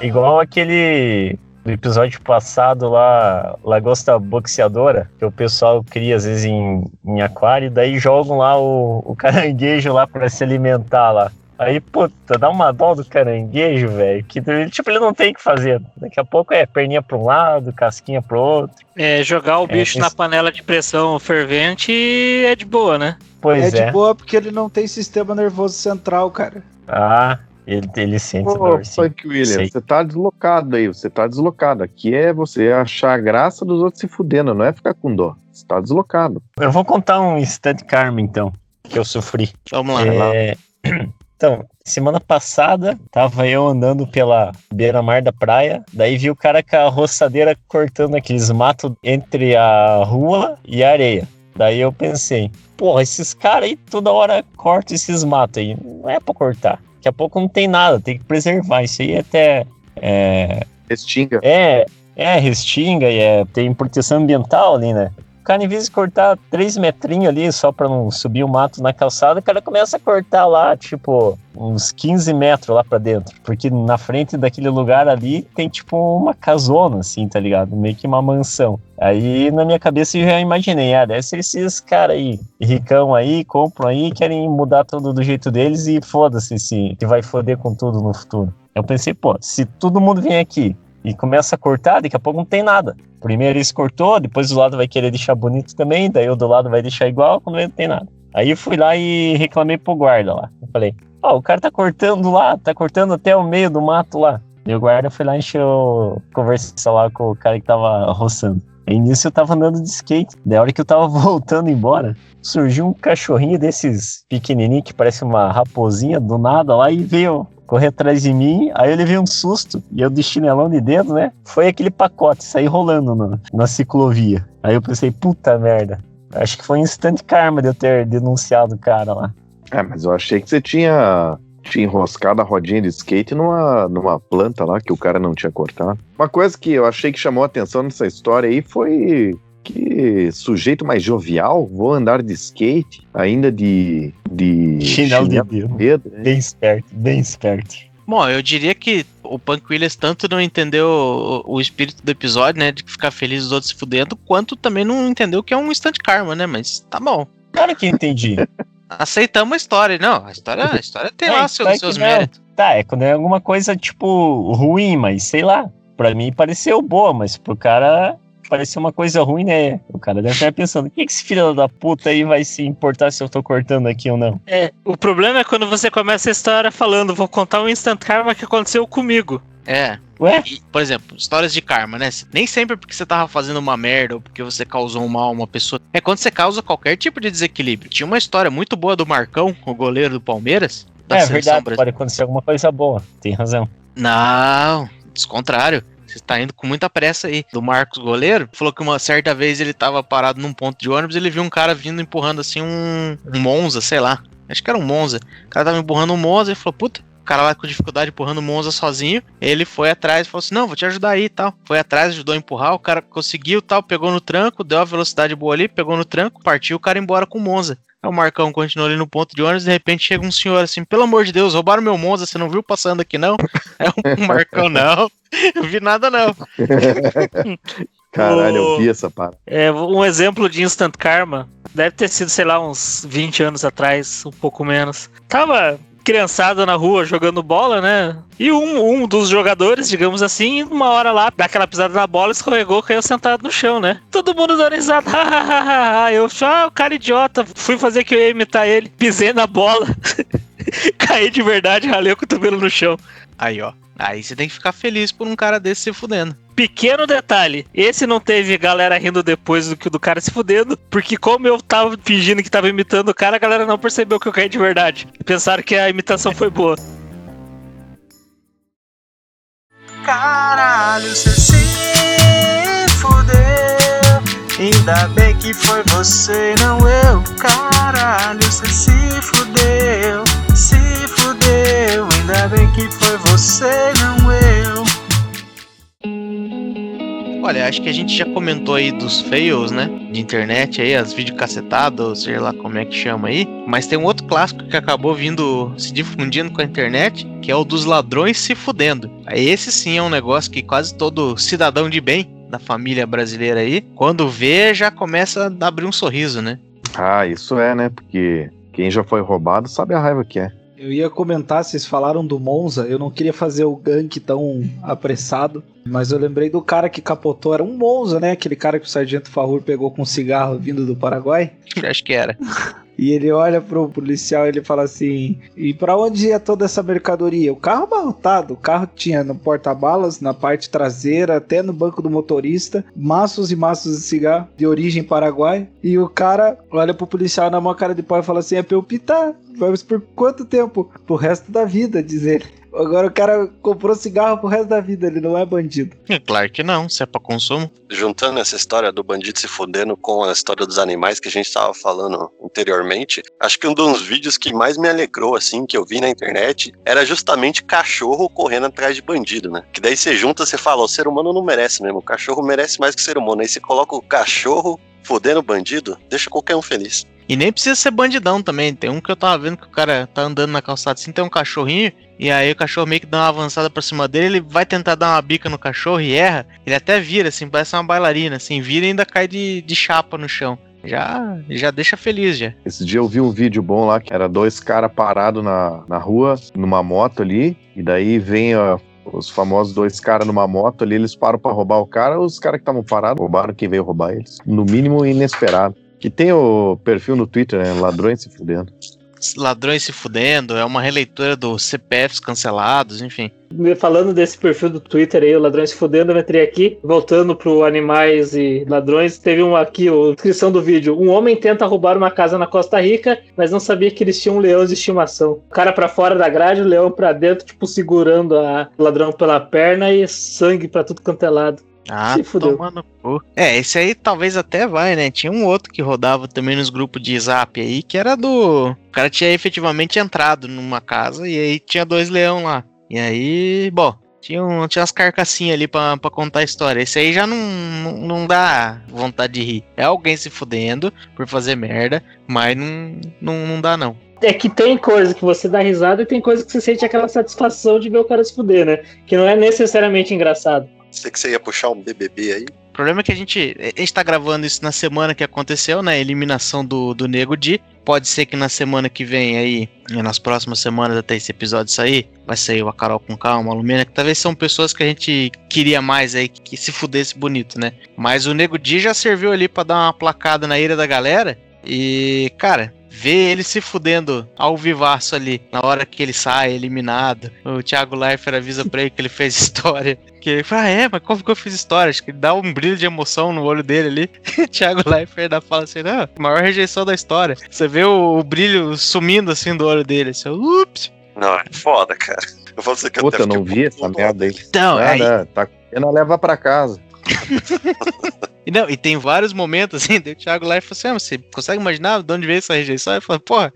Igual aquele do episódio passado lá, Lagosta Boxeadora, que o pessoal cria às vezes em, em aquário, daí jogam lá o, o caranguejo lá para se alimentar lá. Aí, puta, dá uma dó do caranguejo, velho, que tipo, ele não tem o que fazer. Daqui a pouco é perninha para um lado, casquinha pro outro. É, jogar o bicho É, na panela de pressão fervente é de boa, né? Pois é é. de boa porque ele não tem sistema nervoso central, cara. Ah, ele, ele sente dor, sim. Frank Williams, Sei. você tá deslocado aí, você tá deslocado. Aqui é você achar a graça dos outros se fudendo, não é ficar com dó. Você tá deslocado. Eu vou contar um instant karma, então, que eu sofri. Vamos lá. É, Então, semana passada, tava eu andando pela beira-mar da praia, daí vi o cara com a roçadeira cortando aqueles matos entre a rua e a areia. Daí eu pensei, porra, esses caras aí toda hora cortam esses matos aí. Não é pra cortar. Daqui a pouco não tem nada, tem que preservar. Isso aí até é, Extinga. é, é restinga e é, tem proteção ambiental ali, né? O cara, em vez de cortar três metrinhos ali só pra não subir o mato na calçada, o cara começa a cortar lá, tipo, uns 15 metros lá pra dentro. Porque na frente daquele lugar ali tem, tipo, uma casona, assim, tá ligado? Meio que uma mansão. Aí na minha cabeça eu já imaginei, ah, deve ser esses caras aí, ricão aí, compram aí, querem mudar tudo do jeito deles e foda-se, se que vai foder com tudo no futuro. Eu pensei, pô, se todo mundo vem aqui e começa a cortar, daqui a pouco não tem nada. Primeiro eles cortou, depois do lado vai querer deixar bonito também, daí o do lado vai deixar igual, quando não tem nada. Aí eu fui lá e reclamei pro guarda lá. Eu falei, ó, o cara tá cortando lá, tá cortando até o meio do mato lá. E o guarda foi lá e encheu conversa lá com o cara que tava roçando. Aí nisso eu tava andando de skate. Da hora que eu tava voltando embora, surgiu um cachorrinho desses pequenininho que parece uma raposinha do nada lá e veio correr atrás de mim. Aí eu levei um susto e eu de chinelão de dedo, né? Foi aquele pacote, saí rolando no- na ciclovia. Aí eu pensei, puta merda. Acho que foi instant karma de eu ter denunciado o cara lá. É, mas eu achei que você tinha, tinha enroscado a rodinha de skate numa, numa planta lá que o cara não tinha cortado. Uma coisa que eu achei que chamou a atenção nessa história aí foi que sujeito mais jovial, vou andar de skate, ainda de. de Chinelo de no dedo. dedo. Bem esperto, bem esperto. Bom, eu diria que o Punk Williams tanto não entendeu o, o espírito do episódio, né? De ficar feliz os outros se fudendo, quanto também não entendeu que é um instant karma, né? Mas tá bom. Claro que entendi. Aceitamos a história. Não, a história, a história tem É, lá seus, que seus méritos. Tá, é quando é alguma coisa, tipo, ruim, mas sei lá. Pra mim pareceu boa, mas pro cara pareceu uma coisa ruim, né? O cara deve estar pensando, o que, que esse filho da puta aí vai se importar se eu tô cortando aqui ou não? É, o problema é quando você começa a história falando, vou contar um instant karma que aconteceu comigo. É. Ué? E, por exemplo, histórias de karma, né? Nem sempre porque você tava fazendo uma merda ou porque você causou um mal a uma pessoa. É quando você causa qualquer tipo de desequilíbrio. Tinha uma história muito boa do Marcão, o goleiro do Palmeiras. Da é seleção verdade, brasileira. pode acontecer alguma coisa boa, tem razão. Não, descontrário. Você tá indo com muita pressa aí. Do Marcos Goleiro, falou que uma certa vez ele tava parado num ponto de ônibus ele viu um cara vindo empurrando assim um, um Monza, sei lá. Acho que era um Monza. O cara tava empurrando um Monza e falou: Puta, cara lá com dificuldade empurrando o Monza sozinho. Ele foi atrás e falou assim: Não, vou te ajudar aí e tal. Foi atrás, ajudou a empurrar. O cara conseguiu tal, pegou no tranco, deu a velocidade boa ali, pegou no tranco, partiu o cara embora com o Monza. Aí o Marcão continuou ali no ponto de ônibus, de repente chega um senhor assim, pelo amor de Deus, roubaram meu Monza, você não viu passando aqui não? Aí o Marcão, não, eu vi nada não. Caralho, eu vi essa parada. É, um exemplo de instant karma deve ter sido, sei lá, uns 20 anos atrás, um pouco menos. Tava criançada na rua jogando bola, né? E um, um dos jogadores, digamos assim, uma hora lá, dá aquela pisada na bola, escorregou, caiu sentado no chão, né? Todo mundo dando risada. eu só, ah, o cara idiota, fui fazer que eu ia imitar ele, pisei na bola, caí de verdade, ralei o cotovelo no chão. Aí, ó. Aí você tem que ficar feliz por um cara desse se fudendo. Pequeno detalhe, esse não teve galera rindo depois do que do cara se fudendo, porque como eu tava fingindo que tava imitando o cara, a galera não percebeu que eu caí de verdade. Pensaram que a imitação foi boa. Caralho, cê se fudeu. Ainda bem que foi você, não eu. Caralho, cê se fudeu. Se fudeu. Ainda bem que foi você, não eu. Olha, acho que a gente já comentou aí dos fails, né? De internet aí, as videocacetadas, sei lá como é que chama aí. Mas tem um outro clássico que acabou vindo se difundindo com a internet, que é o dos ladrões se fudendo. Esse sim é um negócio que quase todo cidadão de bem da família brasileira aí, quando vê, já começa a abrir um sorriso, né? Ah, isso é, né? Porque quem já foi roubado sabe a raiva que é. Eu ia comentar, vocês falaram do Monza, eu não queria fazer o gank tão apressado, mas eu lembrei do cara que capotou, era um Monza, né? Aquele cara que o Sargento Farrur pegou com um cigarro vindo do Paraguai. Acho que era. E ele olha pro policial e ele fala assim: E pra onde ia toda essa mercadoria? O carro abarrotado. O carro tinha no porta-balas, na parte traseira, até no banco do motorista, maços e maços de cigarro de origem paraguai. E o cara olha pro policial na mão cara de pau e fala assim: É pra eu pitar. Mas por quanto tempo? Pro resto da vida, diz ele. Agora o cara comprou cigarro pro resto da vida, ele não é bandido. É claro que não, se é pra consumo. Juntando essa história do bandido se fudendo com a história dos animais que a gente tava falando anteriormente, acho que um dos vídeos que mais me alegrou, assim, que eu vi na internet, era justamente cachorro correndo atrás de bandido, né? Que daí você junta, você fala, o ser humano não merece mesmo, o cachorro merece mais que o ser humano. Aí você coloca o cachorro fudendo o bandido, deixa qualquer um feliz. E nem precisa ser bandidão também. Tem um que eu tava vendo que o cara tá andando na calçada assim, tem um cachorrinho, e aí o cachorro meio que dá uma avançada pra cima dele, ele vai tentar dar uma bica no cachorro e erra. Ele até vira, assim, parece uma bailarina, assim, vira e ainda cai de, de chapa no chão. Já, já deixa feliz, já. Esse dia eu vi um vídeo bom lá que era dois caras parados na, na rua, numa moto ali, e daí vem ó, os famosos dois caras numa moto ali, eles param pra roubar o cara, os caras que estavam parados roubaram quem veio roubar eles. No mínimo inesperado. Que tem o perfil no Twitter, né? Ladrões se fudendo. Ladrões se fudendo, é uma releitura dos CPFs cancelados, enfim. Falando desse perfil do Twitter aí, o Ladrões se Fudendo, eu entrei aqui, voltando pro Animais e Ladrões, teve um aqui, a descrição do vídeo. Um homem tenta roubar uma casa na Costa Rica, mas não sabia que eles tinham um leão de estimação. O cara pra fora da grade, o leão pra dentro, tipo, segurando a o ladrão pela perna e sangue pra tudo quanto é lado. Ah, Se fudeu. toma no cu. É, esse aí talvez até vai, né? Tinha um outro que rodava também nos grupos de zap aí, que era do. O cara tinha efetivamente entrado numa casa e aí tinha dois leão lá. E aí, bom, tinha, um, tinha umas carcassinhas ali pra, pra contar a história. Esse aí já não, não, não dá vontade de rir. É alguém se fudendo por fazer merda, mas não, não, não dá não. É que tem coisa que você dá risada e tem coisa que você sente aquela satisfação de ver o cara se fuder, né? Que não é necessariamente engraçado. Sei que você ia puxar um BBB aí. O problema é que a gente, gente tá gravando isso na semana que aconteceu, né? A eliminação do, do Nego Di. Pode ser que na semana que vem aí, nas próximas semanas até esse episódio sair, vai sair o A Carol com Calma, a Lumena, que talvez são pessoas que a gente queria mais aí, que, se fudesse bonito, né? Mas o Nego Di já serviu ali pra dar uma placada na ira da galera. E, cara, ver ele se fudendo ao vivaço ali, na hora que ele sai eliminado. O Thiago Leifert avisa pra ele que ele fez história. Que ele fala, ah, é, mas como que eu fiz história? Acho que dá um brilho de emoção no olho dele ali. Thiago Leifert ainda fala assim, não, maior rejeição da história. Você vê o, o brilho sumindo assim do olho dele. Assim, ups. Não, é foda, cara. Eu falo pra você que Puta, eu não vi essa merda aí. Então, aí, Nada, tá comendo, leva pra casa. E não, e tem vários momentos assim, o Thiago Leifert falou assim, ah, você consegue imaginar de onde veio essa rejeição? Ele falou, porra,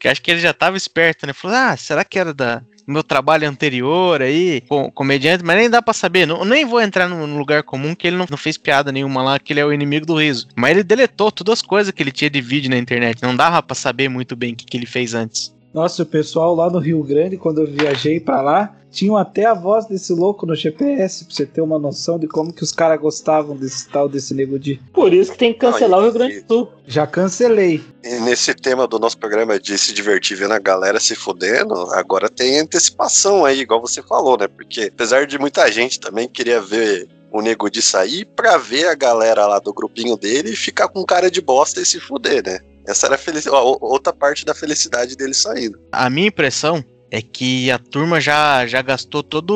que acho que ele já tava esperto, né? Falou, ah, será que era da meu trabalho anterior aí, com comediante, mas nem dá pra saber. Não, nem vou entrar no lugar comum que ele não, não fez piada nenhuma lá, que ele é o inimigo do riso. Mas ele deletou todas as coisas que ele tinha de vídeo na internet. Não dava pra saber muito bem o que, que ele fez antes. Nossa, o pessoal lá no Rio Grande, quando eu viajei pra lá, tinham até a voz desse louco no GPS, pra você ter uma noção de como que os caras gostavam desse tal desse nego de. Por isso que tem que cancelar o Rio Grande do Sul. Já cancelei. E nesse tema do nosso programa de se divertir vendo a galera se fudendo, agora tem antecipação aí, igual você falou, né? Porque apesar de muita gente também queria ver o nego de sair pra ver a galera lá do grupinho dele e ficar com cara de bosta e se fuder, né? Essa era a outra parte da felicidade dele saindo. A minha impressão é que a turma já, já gastou toda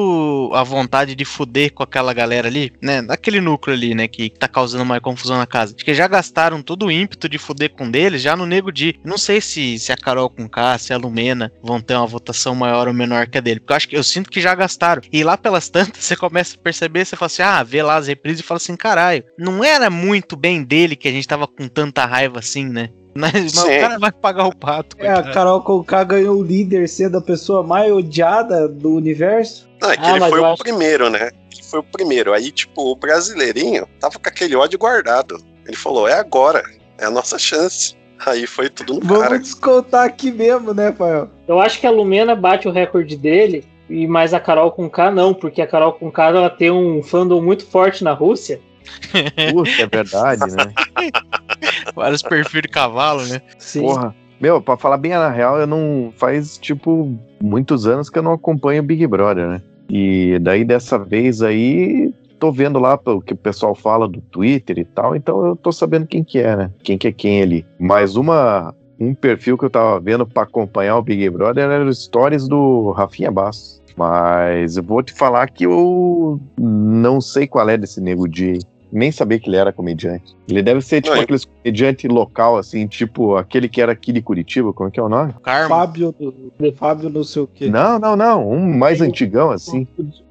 a vontade de fuder com aquela galera ali, né? Naquele núcleo ali, né? Que tá causando mais confusão na casa. Acho que já gastaram todo o ímpeto de fuder com deles já no Nego Di. Não sei se, se a Carol com K, se a Lumena vão ter uma votação maior ou menor que a dele. Porque eu acho que eu sinto que já gastaram. E lá pelas tantas, você começa a perceber, você fala assim, ah, vê lá as reprises e fala assim, caralho, não era muito bem dele que a gente tava com tanta raiva assim, né? Mas, mas o cara vai pagar o pato. É, a coitado. Carol Conká ganhou o líder sendo a pessoa mais odiada do universo. Não, é que Ah, ele foi o acho- primeiro, né? Ele foi o primeiro. Aí, tipo, o brasileirinho tava com aquele ódio guardado. Ele falou, é agora, é a nossa chance. Aí foi tudo no Vamos cara. descontar aqui mesmo, né, Fael? Eu acho que a Lumena bate o recorde dele, e mais a Carol com K não, porque a Carol com K ela tem um fandom muito forte na Rússia. Puta, é verdade, né? Vários perfis de cavalo, né? Sim. Porra. Meu, pra falar bem a real, eu não. Faz, tipo, muitos anos que eu não acompanho o Big Brother, né? E daí dessa vez aí, tô vendo lá o que o pessoal fala do Twitter e tal, então eu tô sabendo quem que é, né? Quem que é quem ali. Mais uma. Um perfil que eu tava vendo pra acompanhar o Big Brother era os stories do Rafinha Bastos. Mas eu vou te falar que eu não sei qual é desse nego de nem sabia que ele era comediante. Ele deve ser tipo Não, eu- aqueles comediante local, assim, tipo aquele que era aqui de Curitiba, como é que é o nome? Karma. Fábio, do- Fábio não sei o quê. Não, não, não, um mais antigão, assim.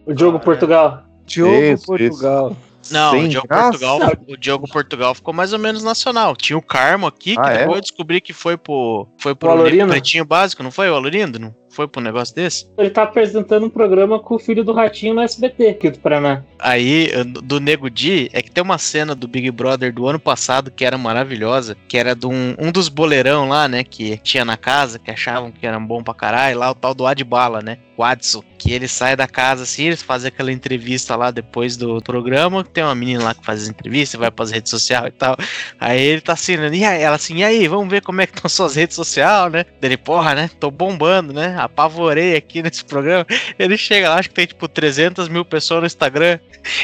O Diogo Portugal. Diogo Isso, Portugal. Não, Sem o Diogo, graça. Portugal, o Diogo Portugal ficou mais ou menos nacional. Tinha o Carmo aqui, que Ah, é? depois eu descobri que foi pro, foi pro O Alorino? Pretinho Básico, não foi o Alorindo? Não foi pro negócio desse? Ele tá apresentando um programa com o filho do Ratinho no SBT, aqui do Paraná. Aí, do Nego Di, é que tem uma cena do Big Brother do ano passado que era maravilhosa, que era de um, um dos boleirão lá, né, que tinha na casa, que achavam que era bom pra caralho, lá o tal do Adbala, né, o Adson, que ele sai da casa assim, eles fazem aquela entrevista lá depois do programa, tem uma menina lá que faz as entrevistas, vai pras redes sociais e tal, aí ele tá assim, né, e aí, ela assim, e aí, vamos ver como é que estão suas redes sociais, né, dele, porra, né, tô bombando, né, apavorei aqui nesse programa, ele chega lá, acho que tem tipo 300 mil pessoas no Instagram,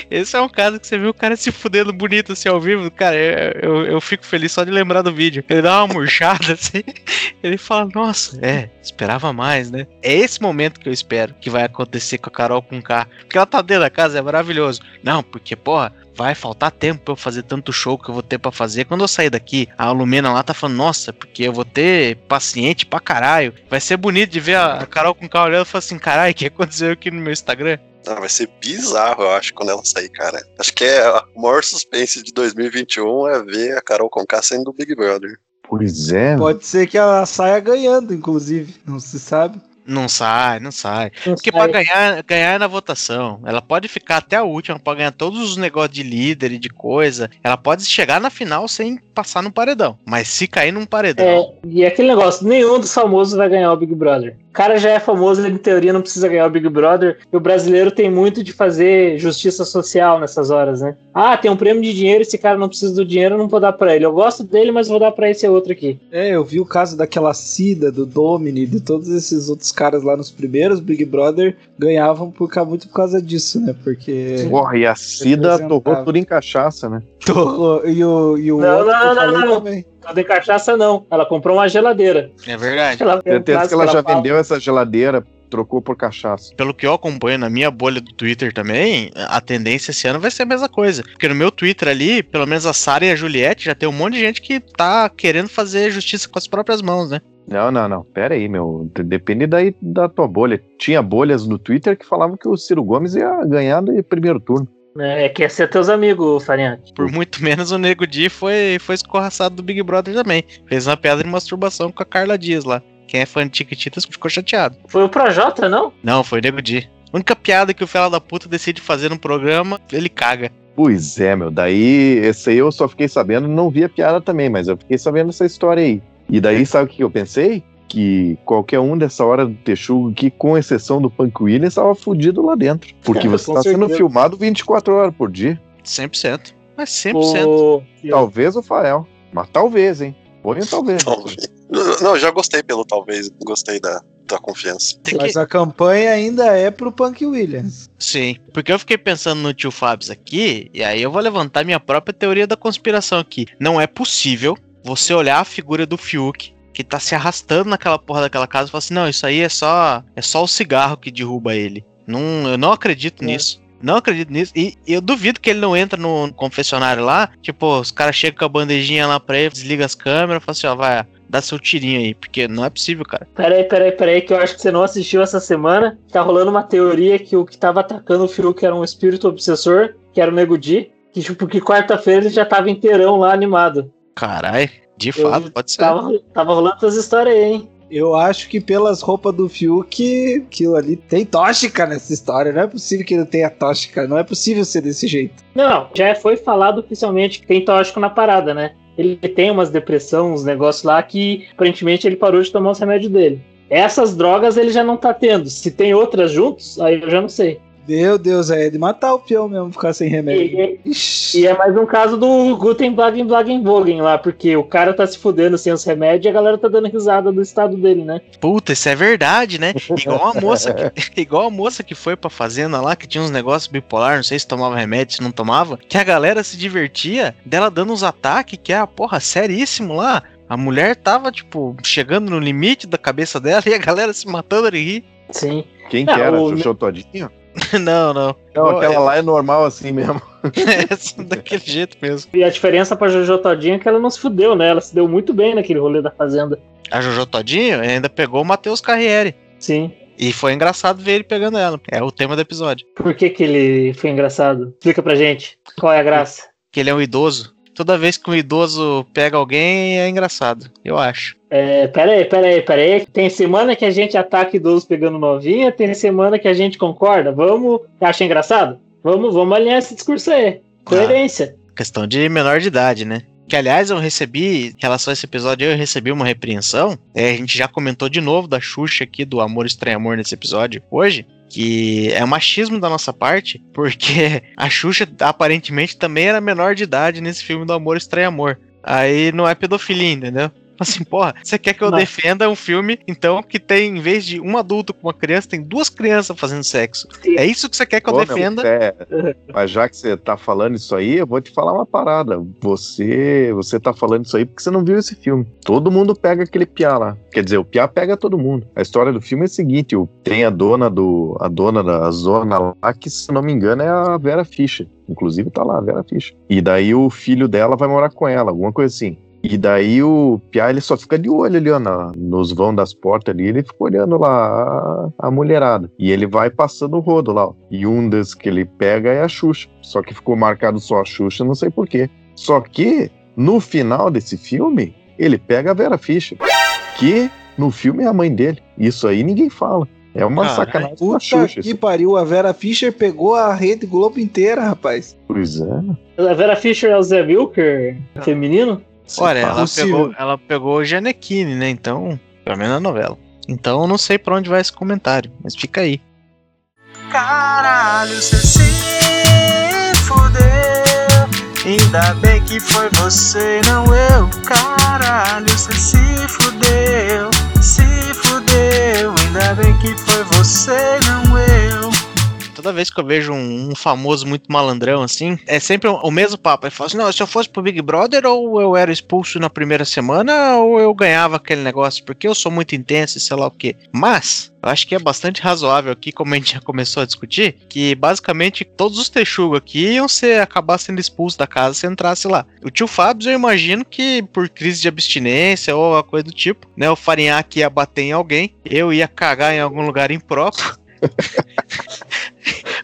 esse é um caso que você viu o cara se fudendo bonito assim ao vivo. Cara, eu, eu, eu fico feliz só de lembrar do vídeo. Ele dá uma murchada assim. Ele fala, nossa, é, esperava mais, né? É esse momento que eu espero que vai acontecer com a Carol com K. Porque ela tá dentro da casa, é maravilhoso. Não, porque, porra, vai faltar tempo pra eu fazer tanto show que eu vou ter pra fazer. Quando eu sair daqui, a Lumena lá tá falando, nossa, porque eu vou ter paciente pra caralho. Vai ser bonito de ver a a Carol com K olhando e falar assim, caralho, o que aconteceu aqui no meu Instagram? Ah, vai ser bizarro, eu acho, quando ela sair, cara. Acho que é o maior suspense de 2021 é ver a Carol Conká saindo do Big Brother. Pois é. Pode ser que ela saia ganhando, inclusive. Não se sabe. Não sai, não sai. Não Porque sai. pra ganhar, ganhar é na votação. Ela pode ficar até a última, pode ganhar todos os negócios de líder e de coisa. Ela pode chegar na final sem passar no paredão. Mas se cair num paredão. É, e é aquele negócio, nenhum dos famosos vai ganhar o Big Brother. O cara já é famoso, ele em teoria não precisa ganhar o Big Brother. E o brasileiro tem muito de fazer justiça social nessas horas, né? Ah, tem um prêmio de dinheiro, esse cara não precisa do dinheiro, eu não vou dar pra ele. Eu gosto dele, mas vou dar pra esse outro aqui. É, eu vi o caso daquela Cida, do Domini, de todos esses outros caras lá nos primeiros Big Brother ganhavam por, muito por causa disso, né? Porque. Porra, e a Cida torrou tudo em cachaça, né? Torrou- E o, e o Não, outro não, não, não. também. Não tem cachaça, não. Ela comprou uma geladeira. É verdade. Ela, Certeza que ela já fala- vendeu essa geladeira, trocou por cachaça. Pelo que eu acompanho na minha bolha do Twitter também, a tendência esse ano vai ser a mesma coisa. Porque no meu Twitter ali, pelo menos a Sara e a Juliette, já tem um monte de gente que tá querendo fazer justiça com as próprias mãos, né? Não, não, não. Pera aí, meu. Depende daí da tua bolha. Tinha bolhas no Twitter que falavam que o Ciro Gomes ia ganhar no primeiro turno. É, quer ser teus amigos, Farinha. Por muito menos o Nego Di foi, foi escorraçado do Big Brother também. Fez uma piada de masturbação com a Carla Dias lá. Quem é fã de Chiquititas ficou chateado. Foi o Projota, não? Não, foi o Nego Di. A única piada que o Fela da Puta decide fazer no programa, ele caga. Pois é, meu. Daí, esse aí eu só fiquei sabendo, não vi a piada também, mas eu fiquei sabendo essa história aí. E daí, sabe o que eu pensei? Que qualquer um dessa hora do Texugo, que com exceção do Punk Williams, estava fudido lá dentro. Porque É, você está sendo filmado 24 horas por dia. 100%. Mas 100%. O... Talvez o Fael. Mas talvez, hein? Põe um talvez. Talvez. Não, já gostei pelo talvez, gostei da, da confiança. Tem que- Mas a campanha ainda é pro Punk Williams. Sim, porque eu fiquei pensando no tio Fabs aqui, e aí eu vou levantar minha própria teoria da conspiração aqui. Não é possível você olhar a figura do Fiuk, que tá se arrastando naquela porra daquela casa, e falar assim: não, isso aí é só, é só o cigarro que derruba ele. Não, eu não acredito É. nisso. Não acredito nisso. E eu duvido que ele não entra no confessionário lá. Tipo, os caras chegam com a bandejinha lá pra ele, desliga as câmeras, fala assim: ó, vai, dá seu tirinho aí. Porque não é possível, cara. Peraí, peraí, peraí, que eu acho que você não assistiu essa semana. Tá rolando uma teoria que o que tava atacando o Fiuk era um espírito obsessor, que era o Nego Di, que tipo, que quarta-feira ele já tava inteirão lá animado. Carai, de fato, pode ser. Tava, tava rolando essas histórias aí, hein? Eu acho que pelas roupas do Fiuk, aquilo ali tem tóxica nessa história. Não é possível que ele tenha tóxica. Não é possível ser desse jeito. Não, já foi falado oficialmente que tem tóxico na parada, né? Ele tem umas depressão, uns negócios lá que aparentemente ele parou de tomar os remédios dele. Essas drogas ele já não tá tendo. Se tem outras juntos, aí eu já não sei. Meu Deus, é de matar o peão mesmo, ficar sem remédio. E, e é mais um caso do Guten Blagen Blagenbogen lá, porque o cara tá se fudendo sem os remédios e a galera tá dando risada do estado dele, né? Puta, isso é verdade, né? Igual a moça que, igual a moça que foi pra fazenda lá, que tinha uns negócios bipolar, não sei se tomava remédio, se não tomava, que a galera se divertia dela dando uns ataques, que é a porra seríssimo lá. A mulher tava, tipo, chegando no limite da cabeça dela e a galera se matando de rir. Sim. Quem Não, que era? o- Xuxô Todinho? não, não. Não, aquela lá é normal assim mesmo. É daquele jeito mesmo. E a diferença pra Jojo Todinho é que ela não se fudeu, né? Ela se deu muito bem naquele rolê da fazenda. A Jojo Todinho ainda pegou o Matheus Carriere. Sim. E foi engraçado ver ele pegando ela. É o tema do episódio. Por que, que ele foi engraçado? Explica pra gente. Qual é a graça? Que ele é um idoso. Toda vez que um idoso pega alguém, é engraçado. Eu acho. É, pera aí, pera aí, pera aí. Tem semana que a gente ataca idosos pegando novinha, tem semana que a gente concorda. Vamos. Acha engraçado? Vamos, vamos alinhar esse discurso aí. Coerência. Questão de menor de idade, né? Que aliás eu recebi, em relação a esse episódio, eu recebi uma repreensão. É, a gente já comentou de novo da Xuxa aqui, do Amor Estranho Amor nesse episódio hoje. Que é machismo da nossa parte, porque a Xuxa aparentemente também era menor de idade nesse filme do Amor Estranho Amor. Aí não é pedofilia, entendeu? Assim, porra, você quer que eu Não. defenda um filme, então, que tem, em vez de um adulto com uma criança, tem duas crianças fazendo sexo. Sim. É isso que você quer que eu Ô, meu, defenda? é, mas já que você tá falando isso aí, eu vou te falar uma parada. Você, você tá falando isso aí porque você não viu esse filme. Todo mundo pega aquele piá lá. Quer dizer, o piá pega todo mundo. A história do filme é a seguinte: tem a dona do, a dona da zona lá que, se não me engano, é a Vera Fischer. Inclusive tá lá, a Vera Fischer. E daí o filho dela vai morar com ela, alguma coisa assim. E daí o Piá, ele só fica de olho ali, ó, na- nos vão das portas ali, ele fica olhando lá a, a mulherada. E ele vai passando o rodo lá, ó. E um das que ele pega é a Xuxa. Só que ficou marcado só a Xuxa, não sei porquê. Só que, no final desse filme, ele pega a Vera Fischer, que no filme é a mãe dele. Isso aí ninguém fala. É uma Caralho. sacanagem com a Puta Xuxa. que isso. pariu, a Vera Fischer pegou a rede Globo inteira, rapaz. Pois é. A Vera Fischer é o Zé Wilker feminino? Olha, ela Possível. pegou, ela pegou o Gianecchini, né? Então, pelo menos na novela. Então eu não sei pra onde vai esse comentário, mas fica aí. Caralho, cê se fudeu. Ainda bem que foi você, não eu. Caralho, cê se fudeu. Se fudeu. Ainda bem que foi você, não eu. Toda vez que eu vejo um, um famoso muito malandrão assim, é sempre o, mesmo papo. Ele fala assim: não, se eu fosse pro Big Brother, ou eu era expulso na primeira semana, ou eu ganhava aquele negócio, porque eu sou muito intenso e sei lá o quê. Mas, eu acho que é bastante razoável aqui, como a gente já começou a discutir, que basicamente todos os texugos aqui iam ser, acabar sendo expulsos da casa se entrasse lá. O tio Fábio, eu imagino que por crise de abstinência ou alguma coisa do tipo, né? O Farinhaque ia bater em alguém, eu ia cagar em algum lugar impróprio.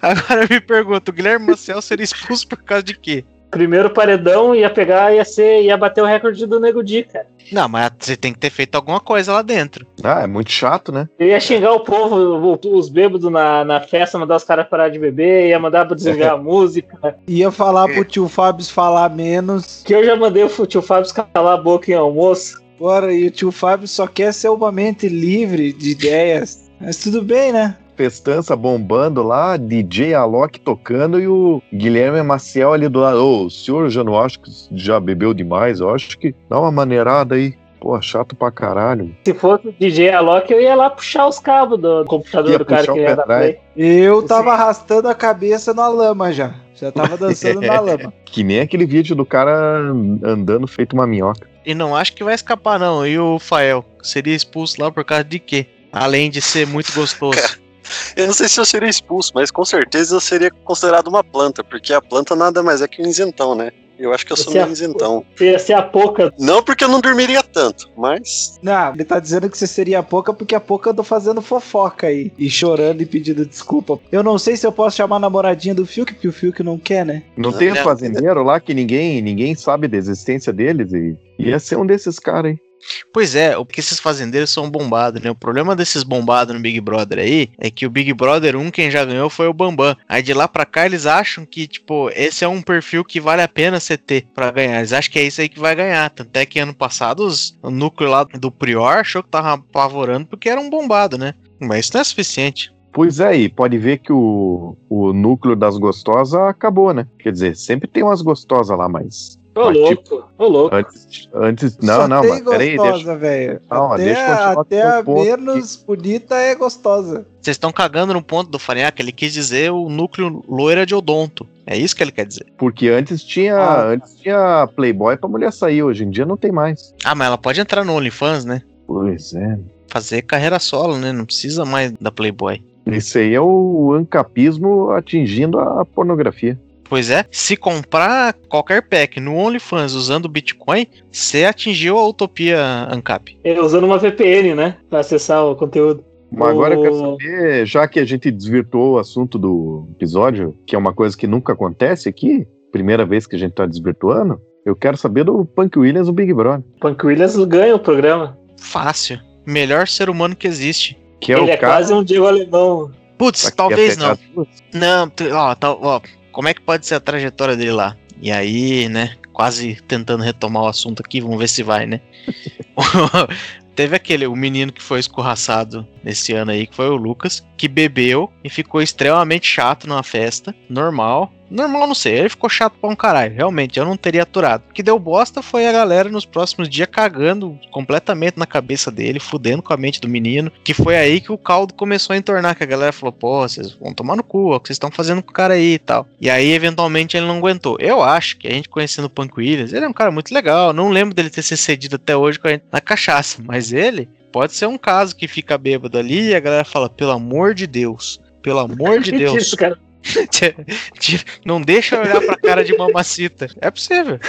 Agora eu me pergunto, o Guilherme Maciel seria expulso por causa de quê? Primeiro paredão ia pegar, ia ser, ia bater o recorde do Nego Di, cara. Não, mas você tem que ter feito alguma coisa lá dentro. Ah, é muito chato, né? Eu ia xingar o povo, os bêbados na, na festa, mandar os caras parar de beber, ia mandar pra desligar a música. Ia falar pro tio Fábio falar menos. Que eu já mandei o tio Fábio calar a boca em almoço. Bora, e o tio Fábio só quer ser uma mente livre de ideias. Mas tudo bem, né? Festança bombando lá, DJ Alok tocando e o Guilherme Maciel ali do lado. Ô, o senhor já não acha que já bebeu demais? Eu acho que dá uma maneirada aí. Pô, chato pra caralho. Se fosse DJ Alok, eu ia lá puxar os cabos do computador Ia do cara que ia dar play. Eu tava arrastando a cabeça na lama já. Já tava dançando na lama. Que nem aquele vídeo do cara andando feito uma minhoca. E não acho que vai escapar, não. E o Fael? Seria expulso lá por causa de quê? Além de ser muito gostoso. Eu não sei se eu seria expulso, mas com certeza eu seria considerado uma planta, porque a planta nada mais é que um isentão, né? Eu acho que eu sou Você é- meio isentão. Você ia ser a pouca. Não porque eu não dormiria tanto, mas. Não, ele tá dizendo que você seria a pouca porque a pouca eu tô fazendo fofoca aí. E chorando e pedindo desculpa. Eu não sei se eu posso chamar a namoradinha do Fiuk, porque o Fiuk não quer, né? Não Não, tem é. fazendeiro lá que ninguém, ninguém sabe da existência deles e ia ser um desses caras aí. Pois é, porque esses fazendeiros são bombados, né? O problema desses bombados no Big Brother aí é que o Big Brother 1 quem já ganhou foi o Bambam. Aí de lá pra cá eles acham que, tipo, esse é um perfil que vale a pena você ter pra ganhar. Eles acham que é isso aí que vai ganhar. Tanto é que ano passado os- o núcleo lá do Prior achou que tava apavorando porque era um bombado, né? Mas isso não é suficiente. Pois é, e pode ver que o, o núcleo das gostosas acabou, né? Quer dizer, sempre tem umas gostosas lá, mas. Ô, mas, tipo, louco, ô, louco. antes, antes. Não, Só não, tem mas peraí, deixa. gostosa, velho. Não, Até, deixa eu continuar até a menos bonita é gostosa. Vocês estão cagando no ponto do Farinhaque. Ele quis dizer o núcleo loira de odonto. É isso que ele quer dizer. Porque antes tinha, Ah. antes tinha Playboy pra mulher sair, hoje em dia não tem mais. Ah, mas ela pode entrar no OnlyFans, né? Pois é. Fazer carreira solo, né? Não precisa mais da Playboy. Esse aí é o ancapismo atingindo a pornografia. Pois é, se comprar qualquer pack no OnlyFans usando Bitcoin, você atingiu a utopia ANCAP. É, usando uma VPN, né? Pra acessar o conteúdo. Mas agora eu quero O- saber, já que a gente desvirtuou o assunto do episódio, que é uma coisa que nunca acontece aqui, primeira vez que a gente tá desvirtuando, eu quero saber do Punk Williams no Big Brother. Punk Williams ganha o programa. Fácil. Melhor ser humano que existe. Que é Ele o é cara quase um Diego Alemão. Putz, talvez não. Não, ó, tal- ó, como é que pode ser a trajetória dele lá? E aí, né, quase tentando retomar o assunto aqui, vamos ver se vai, né? Teve aquele, o menino que foi escorraçado nesse ano aí, que foi o Lucas, que bebeu e ficou extremamente chato numa festa, normal. Normal, não sei, ele ficou chato pra um caralho, realmente, eu não teria aturado. O que deu bosta foi a galera nos próximos dias cagando completamente na cabeça dele, fudendo com a mente do menino, que foi aí que o caldo começou a entornar, que a galera falou, pô, vocês vão tomar no cu, ó, o que vocês estão fazendo com o cara aí e tal. E aí, eventualmente, ele não aguentou. Eu acho que a gente conhecendo o Punk Williams, ele é um cara muito legal, não lembro dele ter se cedido até hoje com a gente na cachaça, mas ele pode ser um caso que fica bêbado ali e a galera fala, pelo amor de Deus, pelo amor de Deus, Isso, cara. Não deixa olhar pra cara de mamacita. É possível.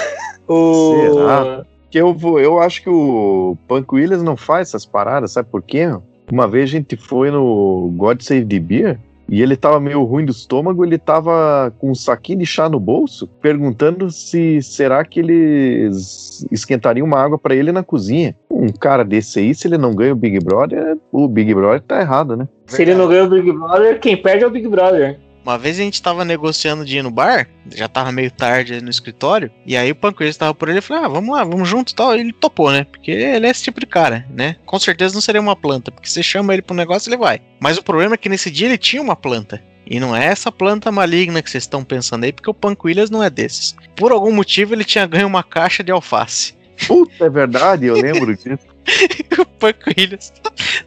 O... Será? Que eu vou, eu acho que o Punk Williams não faz essas paradas, sabe por quê? Uma vez a gente foi no God Save the Beer e ele tava meio ruim do estômago, ele tava com um saquinho de chá no bolso, perguntando se será que eles esquentariam uma água pra ele na cozinha. Um cara desse aí, se ele não ganha o Big Brother, o Big Brother tá errado, né? Se ele não ganha o Big Brother, quem perde é o Big Brother. Uma vez a gente tava negociando de ir no bar, já tava meio tarde no escritório, e aí o Pancreas tava por ele e falou: Ah, vamos lá, vamos junto e tal. E ele topou, né? Porque ele é esse tipo de cara, né? Com certeza não seria uma planta, porque você chama ele pro negócio ele vai. Mas o problema é que nesse dia ele tinha uma planta. E não é essa planta maligna que vocês estão pensando aí, porque o Punk Williams não é desses. Por algum motivo ele tinha ganho uma caixa de alface. Puta, é verdade, eu lembro disso. o Punk Williams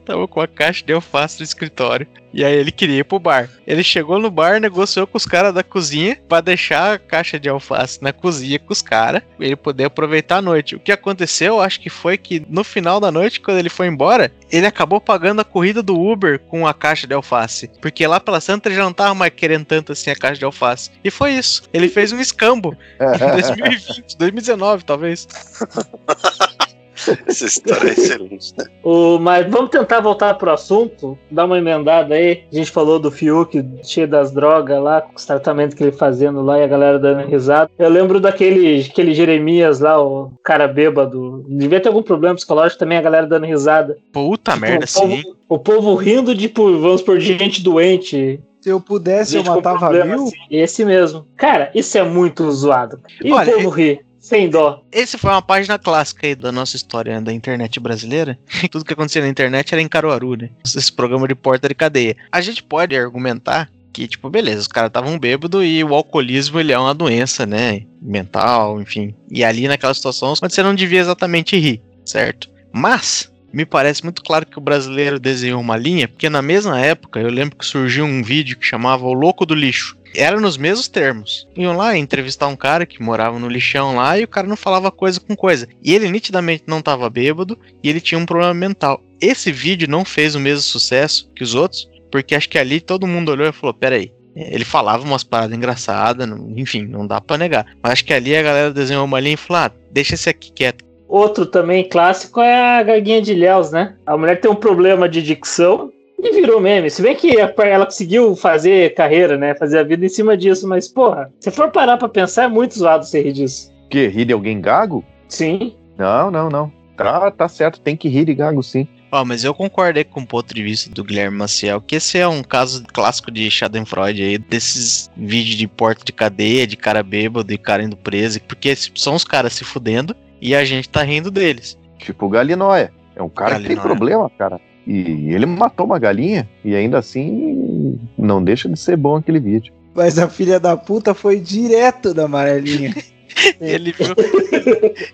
tava com a caixa de alface no escritório. E aí ele queria ir pro bar. Ele chegou no bar, negociou com os caras da cozinha pra deixar a caixa de alface na cozinha com os caras, pra ele poder aproveitar a noite. O que aconteceu, acho que foi que no final da noite, quando ele foi embora, ele acabou pagando a corrida do Uber com a caixa de alface. Porque lá pela Santa ele já não tava mais querendo tanto assim a caixa de alface. E foi isso. Ele fez um escambo em 2020, 2019 talvez. Essa história é excelente, né? O, mas vamos tentar voltar pro assunto, dar uma emendada aí. A gente falou do Fiuk cheio das drogas lá, com os tratamentos que ele fazendo lá e a galera dando risada. Eu lembro daquele aquele Jeremias lá, o cara bêbado. Devia ter algum problema psicológico também, a galera dando risada. Puta Tipo, merda, o povo, sim. O povo rindo de, tipo, vamos por gente doente. Se eu pudesse, eu matava mil. assim. Esse mesmo. Cara, isso é muito zoado. E Olha, o povo ri, sem dó. Esse foi uma página clássica aí da nossa história da internet brasileira. Tudo que acontecia na internet era em Caruaru, né? Esse programa de porta de cadeia. A gente pode argumentar que, tipo, beleza, os caras estavam bêbados e o alcoolismo ele é uma doença, né? Mental, enfim. E ali naquela situação você não devia exatamente rir, certo? Mas. Me parece muito claro que o brasileiro desenhou uma linha, porque na mesma época eu lembro que surgiu um vídeo que chamava O Louco do Lixo. Era nos mesmos termos. Iam lá entrevistar um cara que morava no lixão lá e o cara não falava coisa com coisa. E ele nitidamente não estava bêbado e ele tinha um problema mental. Esse vídeo não fez o mesmo sucesso que os outros, porque acho que ali todo mundo olhou e falou: peraí. Ele falava umas paradas engraçadas, enfim, não dá pra negar. Mas acho que ali a galera desenhou uma linha e falou: ah, deixa esse aqui quieto. Outro também clássico é a Gaguinha de Ilhéus, né? A mulher tem um problema de dicção e virou meme. Se bem que ela conseguiu fazer carreira, né? Fazer a vida em cima disso, mas, porra, se for parar pra pensar, é muito zoado você rir disso. Que rir de alguém gago? Sim. Não, não, não. Tá, tá certo, tem que rir de gago sim. Ó, mas eu concordei com o ponto de vista do Guilherme Maciel, que esse é um caso clássico de Schadenfreude aí, desses vídeos de porta de cadeia, de cara bêbado e cara indo preso, porque são os caras se fudendo e a gente tá rindo deles. Tipo o Galinóia. É um cara que tem Galinóia. problema, cara. E ele matou uma galinha e ainda assim não deixa de ser bom aquele vídeo. Mas a filha da puta foi direto da amarelinha. Ele viu,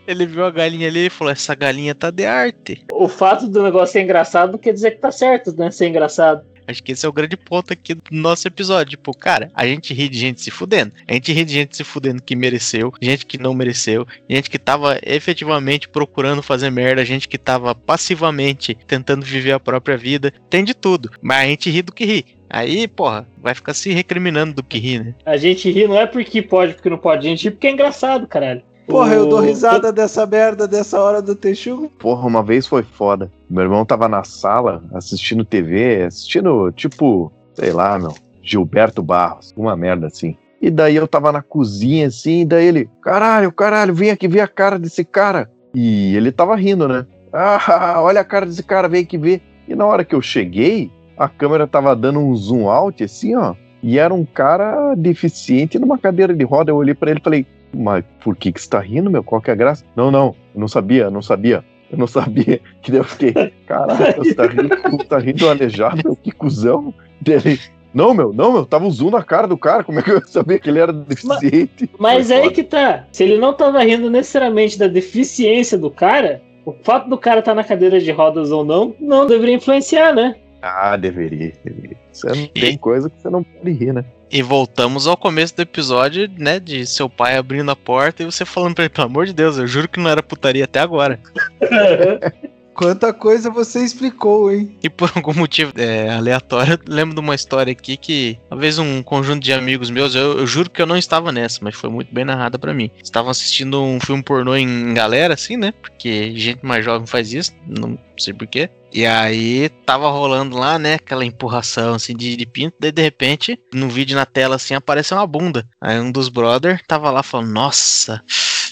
ele viu a galinha ali e falou: essa galinha tá de arte. O fato do negócio ser engraçado não quer dizer que tá certo, né? Ser engraçado. Acho que esse é o grande ponto aqui do nosso episódio. Tipo, cara, a gente ri de gente se fudendo. A gente ri de gente se fudendo que mereceu, gente que não mereceu, gente que tava efetivamente procurando fazer merda, gente que tava passivamente tentando viver a própria vida. Tem de tudo. Mas a gente ri do que ri. Aí, porra, vai ficar se recriminando do que ri, né? A gente ri não é porque pode, porque não pode. A gente ri porque é engraçado, caralho. Porra, eu dou risada dessa merda dessa hora do Texugo. Porra, uma vez foi foda. Meu irmão tava na sala assistindo TV, assistindo, tipo, sei lá, meu, Gilberto Barros, uma merda assim. E daí eu tava na cozinha assim, e daí ele, caralho, caralho, vem aqui ver a cara desse cara. E ele tava rindo, né? Ah, olha a cara desse cara, vem aqui ver. E na hora que eu cheguei, a câmera tava dando um zoom out assim, ó. E era um cara deficiente numa cadeira de roda. Eu olhei pra ele e falei, mas por que que você tá rindo, meu? Qual que é a graça? Não, não, eu não sabia, eu não sabia. Eu não sabia. Que daí eu fiquei, caralho, você tá rindo, você tá rindo aleijado, meu, que cuzão. Dele, não, meu, não, meu, tava um zoom na cara do cara, como é que eu ia saber que ele era deficiente? Mas Foi aí que tá. Se ele não tava rindo necessariamente da deficiência do cara, o fato do cara estar na cadeira de rodas ou não, não deveria influenciar, né? Ah, deveria, deveria. Você não tem coisa que você não pode rir, né? E voltamos ao começo do episódio, né? De seu pai abrindo a porta e você falando pra ele, pelo amor de Deus, eu juro que não era putaria até agora. Quanta coisa você explicou, hein? E por algum motivo é, aleatório, eu lembro de uma história aqui que, uma vez um conjunto de amigos meus, eu, eu juro que eu não estava nessa, mas foi muito bem narrada pra mim. Estavam assistindo um filme pornô em galera, assim, né? Porque gente mais jovem faz isso, não sei porquê. E aí tava rolando lá, né, aquela empurração assim de, de pinto, daí de repente, no vídeo na tela assim, apareceu uma bunda. Aí um dos brother tava lá falando, nossa,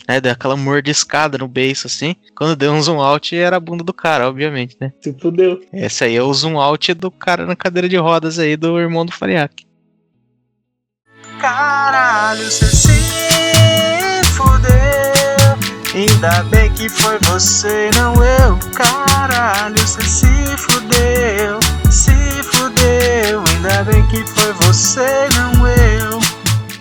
né, deu aquela mordiscada no beiço assim. Quando deu um zoom out, era a bunda do cara, obviamente, né? Se fudeu. Esse aí é o zoom out do cara na cadeira de rodas aí do irmão do Fariak. Caralho, cê se fudeu. Ainda bem que foi você, não eu. Caralho, cê se fudeu. Se fudeu. Ainda bem que foi você, não eu.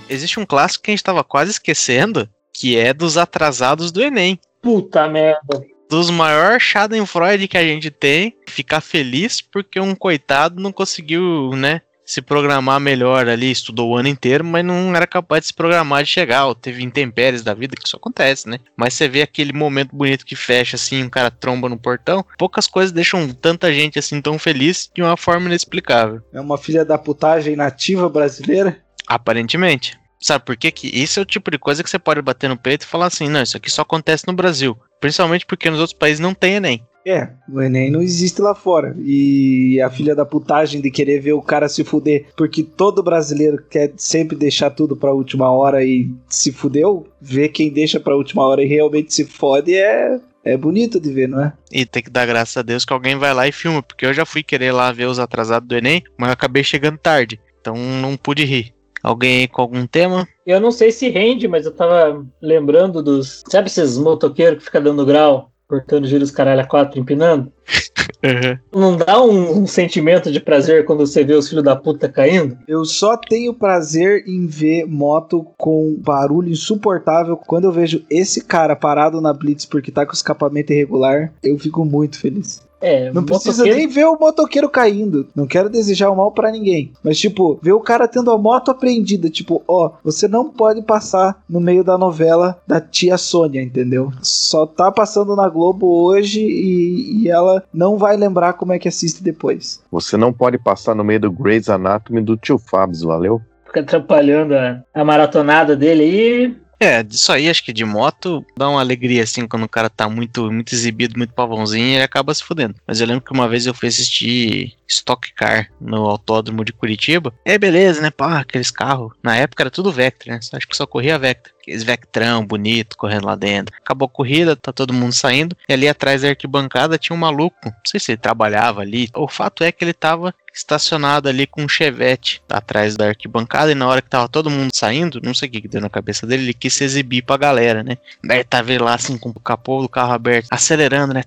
Existe um clássico que a gente tava quase esquecendo, que é dos atrasados do Enem. Puta merda. Dos maiores Schadenfreude que a gente tem, ficar feliz porque um coitado não conseguiu, né, se programar melhor ali, estudou o ano inteiro, mas não era capaz de se programar de chegar, ou teve intempéries da vida, que isso acontece, né? Mas você vê aquele momento bonito que fecha assim, um cara tromba no portão, poucas coisas deixam tanta gente assim tão feliz de uma forma inexplicável. É uma filha da putagem nativa brasileira. Aparentemente. Sabe por quê? que isso é o tipo de coisa que você pode bater no peito e falar assim, não, isso aqui só acontece no Brasil. Principalmente porque nos outros países não tem Enem. É, o Enem não existe lá fora. E a filha da putagem de querer ver o cara se fuder, porque todo brasileiro quer sempre deixar tudo pra última hora e se fudeu, ver quem deixa pra última hora e realmente se fode é. É bonito de ver, não é? E tem que dar graças a Deus que alguém vai lá e filma, porque eu já fui querer lá ver os atrasados do Enem, mas eu acabei chegando tarde, então não pude rir. Alguém com algum tema? Eu não sei se rende, mas eu tava lembrando dos. Sabe esses motoqueiros que fica dando grau, cortando giros caralho a quatro, empinando? Uhum. Não dá um, um, sentimento de prazer quando você vê os filhos da puta caindo? Eu só tenho prazer em ver moto com barulho insuportável. Quando eu vejo esse cara parado na Blitz porque tá com escapamento irregular, eu fico muito feliz. É, não precisa nem ver o motoqueiro caindo. Não quero desejar o mal para ninguém. Mas, tipo, ver o cara tendo a moto apreendida. Tipo, ó, você não pode passar no meio da novela da tia Sônia, entendeu? Só tá passando na Globo hoje e, e ela não vai lembrar como é que assiste depois. Você não pode passar no meio do Grey's Anatomy do tio Fabs, valeu? Fica atrapalhando a, a maratonada dele aí. É, disso aí, acho que de moto dá uma alegria, assim, quando o cara tá muito, muito exibido, muito pavãozinho, ele acaba se fudendo. Mas eu lembro que uma vez eu fui assistir Stock Car no autódromo de Curitiba. É beleza, né? Pá, aqueles carros. Na época era tudo Vectra, né? Acho que só corria Vectra. Aqueles Vectrão bonito correndo lá dentro. Acabou a corrida, tá todo mundo saindo. E ali atrás da arquibancada tinha um maluco. Não sei se ele trabalhava ali. O fato é que ele tava estacionado ali com um chevette atrás da arquibancada e na hora que tava todo mundo saindo, não sei o que, que deu na cabeça dele, ele quis se exibir pra galera, né? Daí tá tava lá assim com o capô do carro aberto, acelerando, né?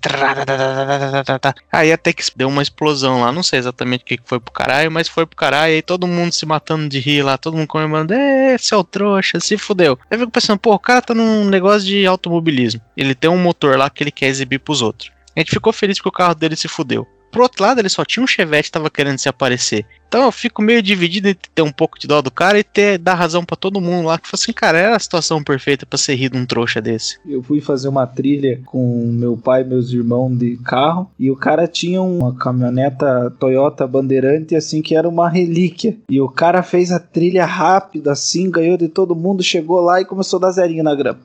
Aí até que deu uma explosão lá, não sei exatamente o que foi pro caralho, mas foi pro caralho, e aí todo mundo se matando de rir lá, todo mundo comemorando, é, seu trouxa, se fudeu. Aí eu fico pensando, pô, o cara tá num negócio de automobilismo, ele tem um motor lá que ele quer exibir pros outros. A gente ficou feliz que o carro dele se fudeu. Pro outro lado, ele só tinha um Chevette que tava querendo se aparecer. Então eu fico meio dividido entre ter um pouco de dó do cara e ter dar razão pra todo mundo lá. Que foi assim, cara, era a situação perfeita pra ser rir de um trouxa desse. Eu fui fazer uma trilha com meu pai e meus irmãos de carro e o cara tinha uma caminhoneta Toyota Bandeirante assim que era uma relíquia. E o cara fez a trilha rápida assim, ganhou de todo mundo, chegou lá e começou a dar zerinho na grama.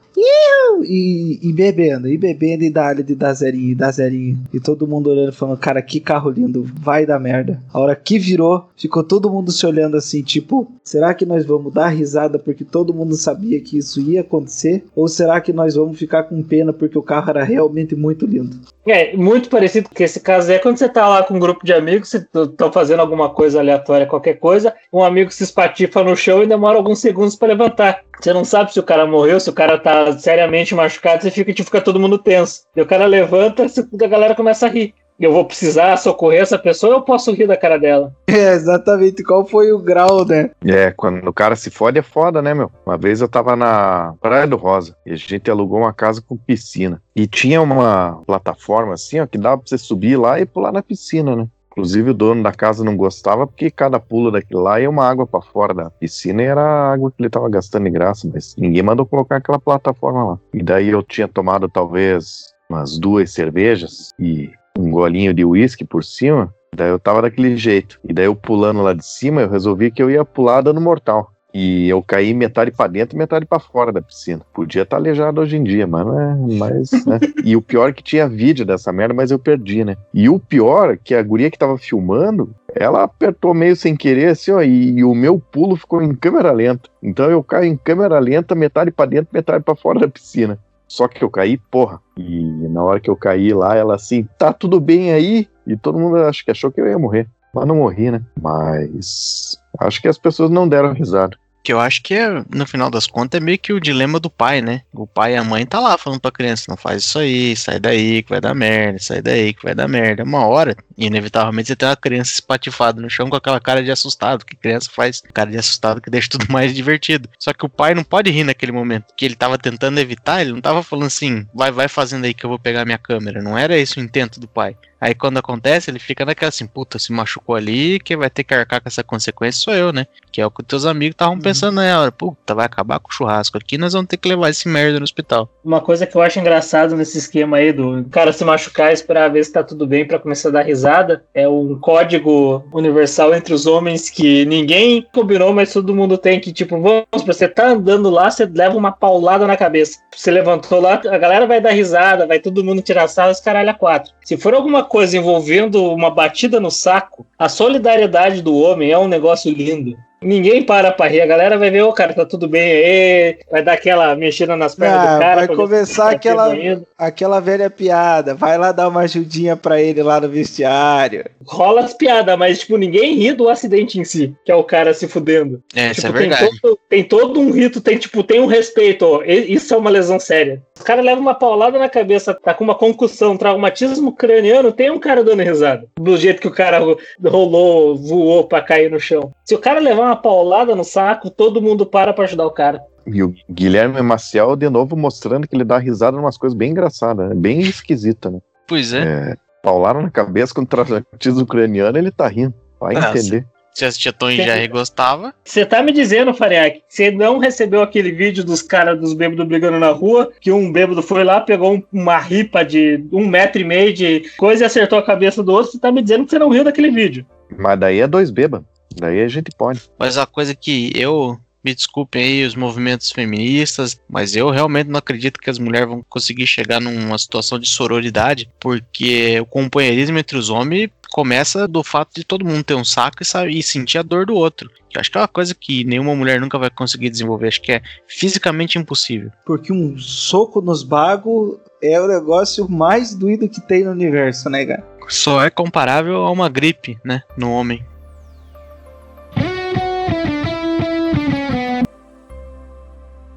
E, e bebendo, e bebendo e dá de dar zerinho, e dar zerinho. E todo mundo olhando falando, cara, que carro lindo, vai dar merda. A hora que virou, ficou todo mundo se olhando assim, tipo, será que nós vamos dar risada porque todo mundo sabia que isso ia acontecer? Ou será que nós vamos ficar com pena porque o carro era realmente muito lindo? É, muito parecido com esse caso é quando você tá lá com um grupo de amigos, estão fazendo alguma coisa aleatória, qualquer coisa, um amigo se espatifa no chão e demora alguns segundos pra levantar. Você não sabe se o cara morreu, se o cara tá seriamente machucado, você fica, tipo, fica todo mundo tenso. E o cara levanta, a galera começa a rir. Eu vou precisar socorrer essa pessoa ou eu posso rir da cara dela? É, exatamente. Qual foi o grau, né? É, quando o cara se fode é foda, né, meu? Uma vez eu tava na Praia do Rosa e a gente alugou uma casa com piscina. E tinha uma plataforma assim, ó, que dava pra você subir lá e pular na piscina, né? Inclusive o dono da casa não gostava porque cada pulo daquilo lá ia uma água pra fora da piscina e era a água que ele tava gastando de graça, mas ninguém mandou colocar aquela plataforma lá. E daí eu tinha tomado talvez umas duas cervejas e um golinho de uísque por cima, daí eu tava daquele jeito. E daí eu pulando lá de cima, eu resolvi que eu ia pular dando mortal. E eu caí metade pra dentro e metade pra fora da piscina. Podia estar aleijado hoje em dia, mas não é mais, né? E o pior é que tinha vídeo dessa merda, mas eu perdi, né? E o pior é que a guria que tava filmando, ela apertou meio sem querer, assim, ó, e, e o meu pulo ficou em câmera lenta. Então eu caio em câmera lenta, metade pra dentro, metade pra fora da piscina. Só que eu caí, porra. E na hora que eu caí lá, ela assim, tá tudo bem aí? E todo mundo acho que achou que eu ia morrer. Mas não morri, né? Mas acho que as pessoas não deram risada. Que eu acho que é, no final das contas, é meio que o dilema do pai, né? O pai e a mãe tá lá falando pra criança, não faz isso aí, sai daí que vai dar merda, sai daí que vai dar merda. Uma hora, inevitavelmente, você tem uma criança espatifada no chão com aquela cara de assustado, que criança faz cara de assustado que deixa tudo mais divertido. Só que o pai não pode rir naquele momento, que ele tava tentando evitar, ele não tava falando assim, vai, vai fazendo aí que eu vou pegar minha câmera. Não era esse o intento do pai. Aí quando acontece, ele fica naquela assim, puta, se machucou ali, quem vai ter que arcar com essa consequência sou eu, né? Que é o que teus amigos estavam pensando na hora, puta, vai acabar com o churrasco aqui, nós vamos ter que levar esse merda no hospital. Uma coisa que eu acho engraçado nesse esquema aí do cara se machucar esperar ver se tá tudo bem pra começar a dar risada é um código universal entre os homens que ninguém combinou, mas todo mundo tem que, tipo, vamos, você tá andando lá, você leva uma paulada na cabeça. Você levantou lá, a galera vai dar risada, vai todo mundo tirar sarro, os caralho a quatro. Se for alguma coisa envolvendo uma batida no saco, a solidariedade do homem é um negócio lindo. Ninguém para pra rir, a galera vai ver, ô cara, tá tudo bem aí, vai dar aquela mexida nas pernas Ah, do cara. vai começar tá aquela, aquela velha piada. Vai lá dar uma ajudinha pra ele lá no vestiário. Rola as piadas, mas tipo, ninguém ri do acidente em si, que é o cara se fudendo. É, isso Tipo, é tem verdade. todo, tem todo um rito, tem tipo, tem um respeito, ó, e- isso é uma lesão séria. O cara leva uma paulada na cabeça, tá com uma concussão, um traumatismo craniano, tem um cara dando risada. Do jeito que o cara ro- rolou, voou pra cair no chão. Se o cara levar uma paulada no saco, todo mundo para pra ajudar o cara. E o Guilherme Maciel, de novo, mostrando que ele dá risada em umas coisas bem engraçadas, né? bem esquisita, né? Pois é. É, paularam na cabeça com traumatismo ucraniano, ele tá rindo. Vai Nossa. entender. Se assistia Tom e Jerry gostava, Você tá me dizendo, Fariak, que você não recebeu aquele vídeo dos caras dos bêbados brigando na rua, que um bêbado foi lá, pegou um- uma ripa de um metro e meio de coisa e acertou a cabeça do outro, você tá me dizendo que você não riu daquele vídeo. Mas daí é dois bêbados. Daí a gente pode. mas a coisa que eu. Me desculpem aí os movimentos feministas, mas eu realmente não acredito que as mulheres vão conseguir chegar numa situação de sororidade, porque o companheirismo entre os homens começa do fato de todo mundo ter um saco e, sabe, e sentir a dor do outro. Eu acho que é uma coisa que nenhuma mulher nunca vai conseguir desenvolver. Acho que é fisicamente impossível. Porque um soco nos bagos é o negócio mais doído que tem no universo, né, cara? Só é comparável a uma gripe, né? No homem.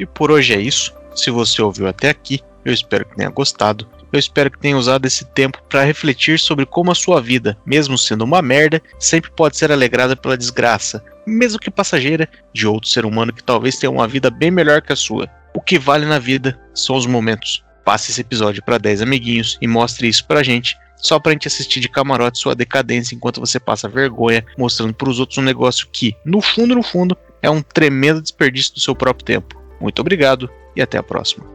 E por hoje é isso. Se você ouviu até aqui, eu espero que tenha gostado. Eu espero que tenha usado esse tempo para refletir sobre como a sua vida, mesmo sendo uma merda, sempre pode ser alegrada pela desgraça, mesmo que passageira, de outro ser humano que talvez tenha uma vida bem melhor que a sua. O que vale na vida são os momentos. Passe esse episódio para 10 amiguinhos e mostre isso pra gente só pra gente assistir de camarote sua decadência enquanto você passa vergonha, mostrando pros outros um negócio que, no fundo, no fundo, é um tremendo desperdício do seu próprio tempo. Muito obrigado e até a próxima.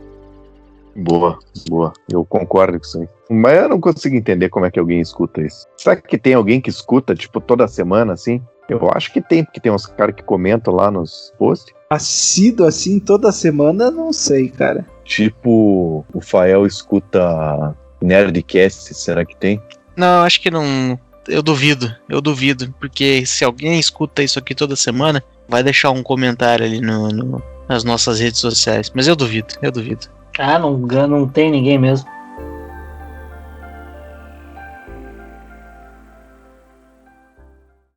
Boa, boa. Eu concordo com isso aí. Mas eu não consigo entender como é que alguém escuta isso. Será que tem alguém que escuta, tipo, toda semana, assim? Eu acho que tem, porque tem uns caras que comentam lá nos posts. Assíduo assim toda semana, não sei, cara. Tipo, o Fael escuta Nerdcast, será que tem? Não, acho que não. Eu duvido, eu duvido, porque se alguém escuta isso aqui toda semana, vai deixar um comentário ali no, no- nas nossas redes sociais. Mas eu duvido, eu duvido. Ah, não, não tem ninguém mesmo.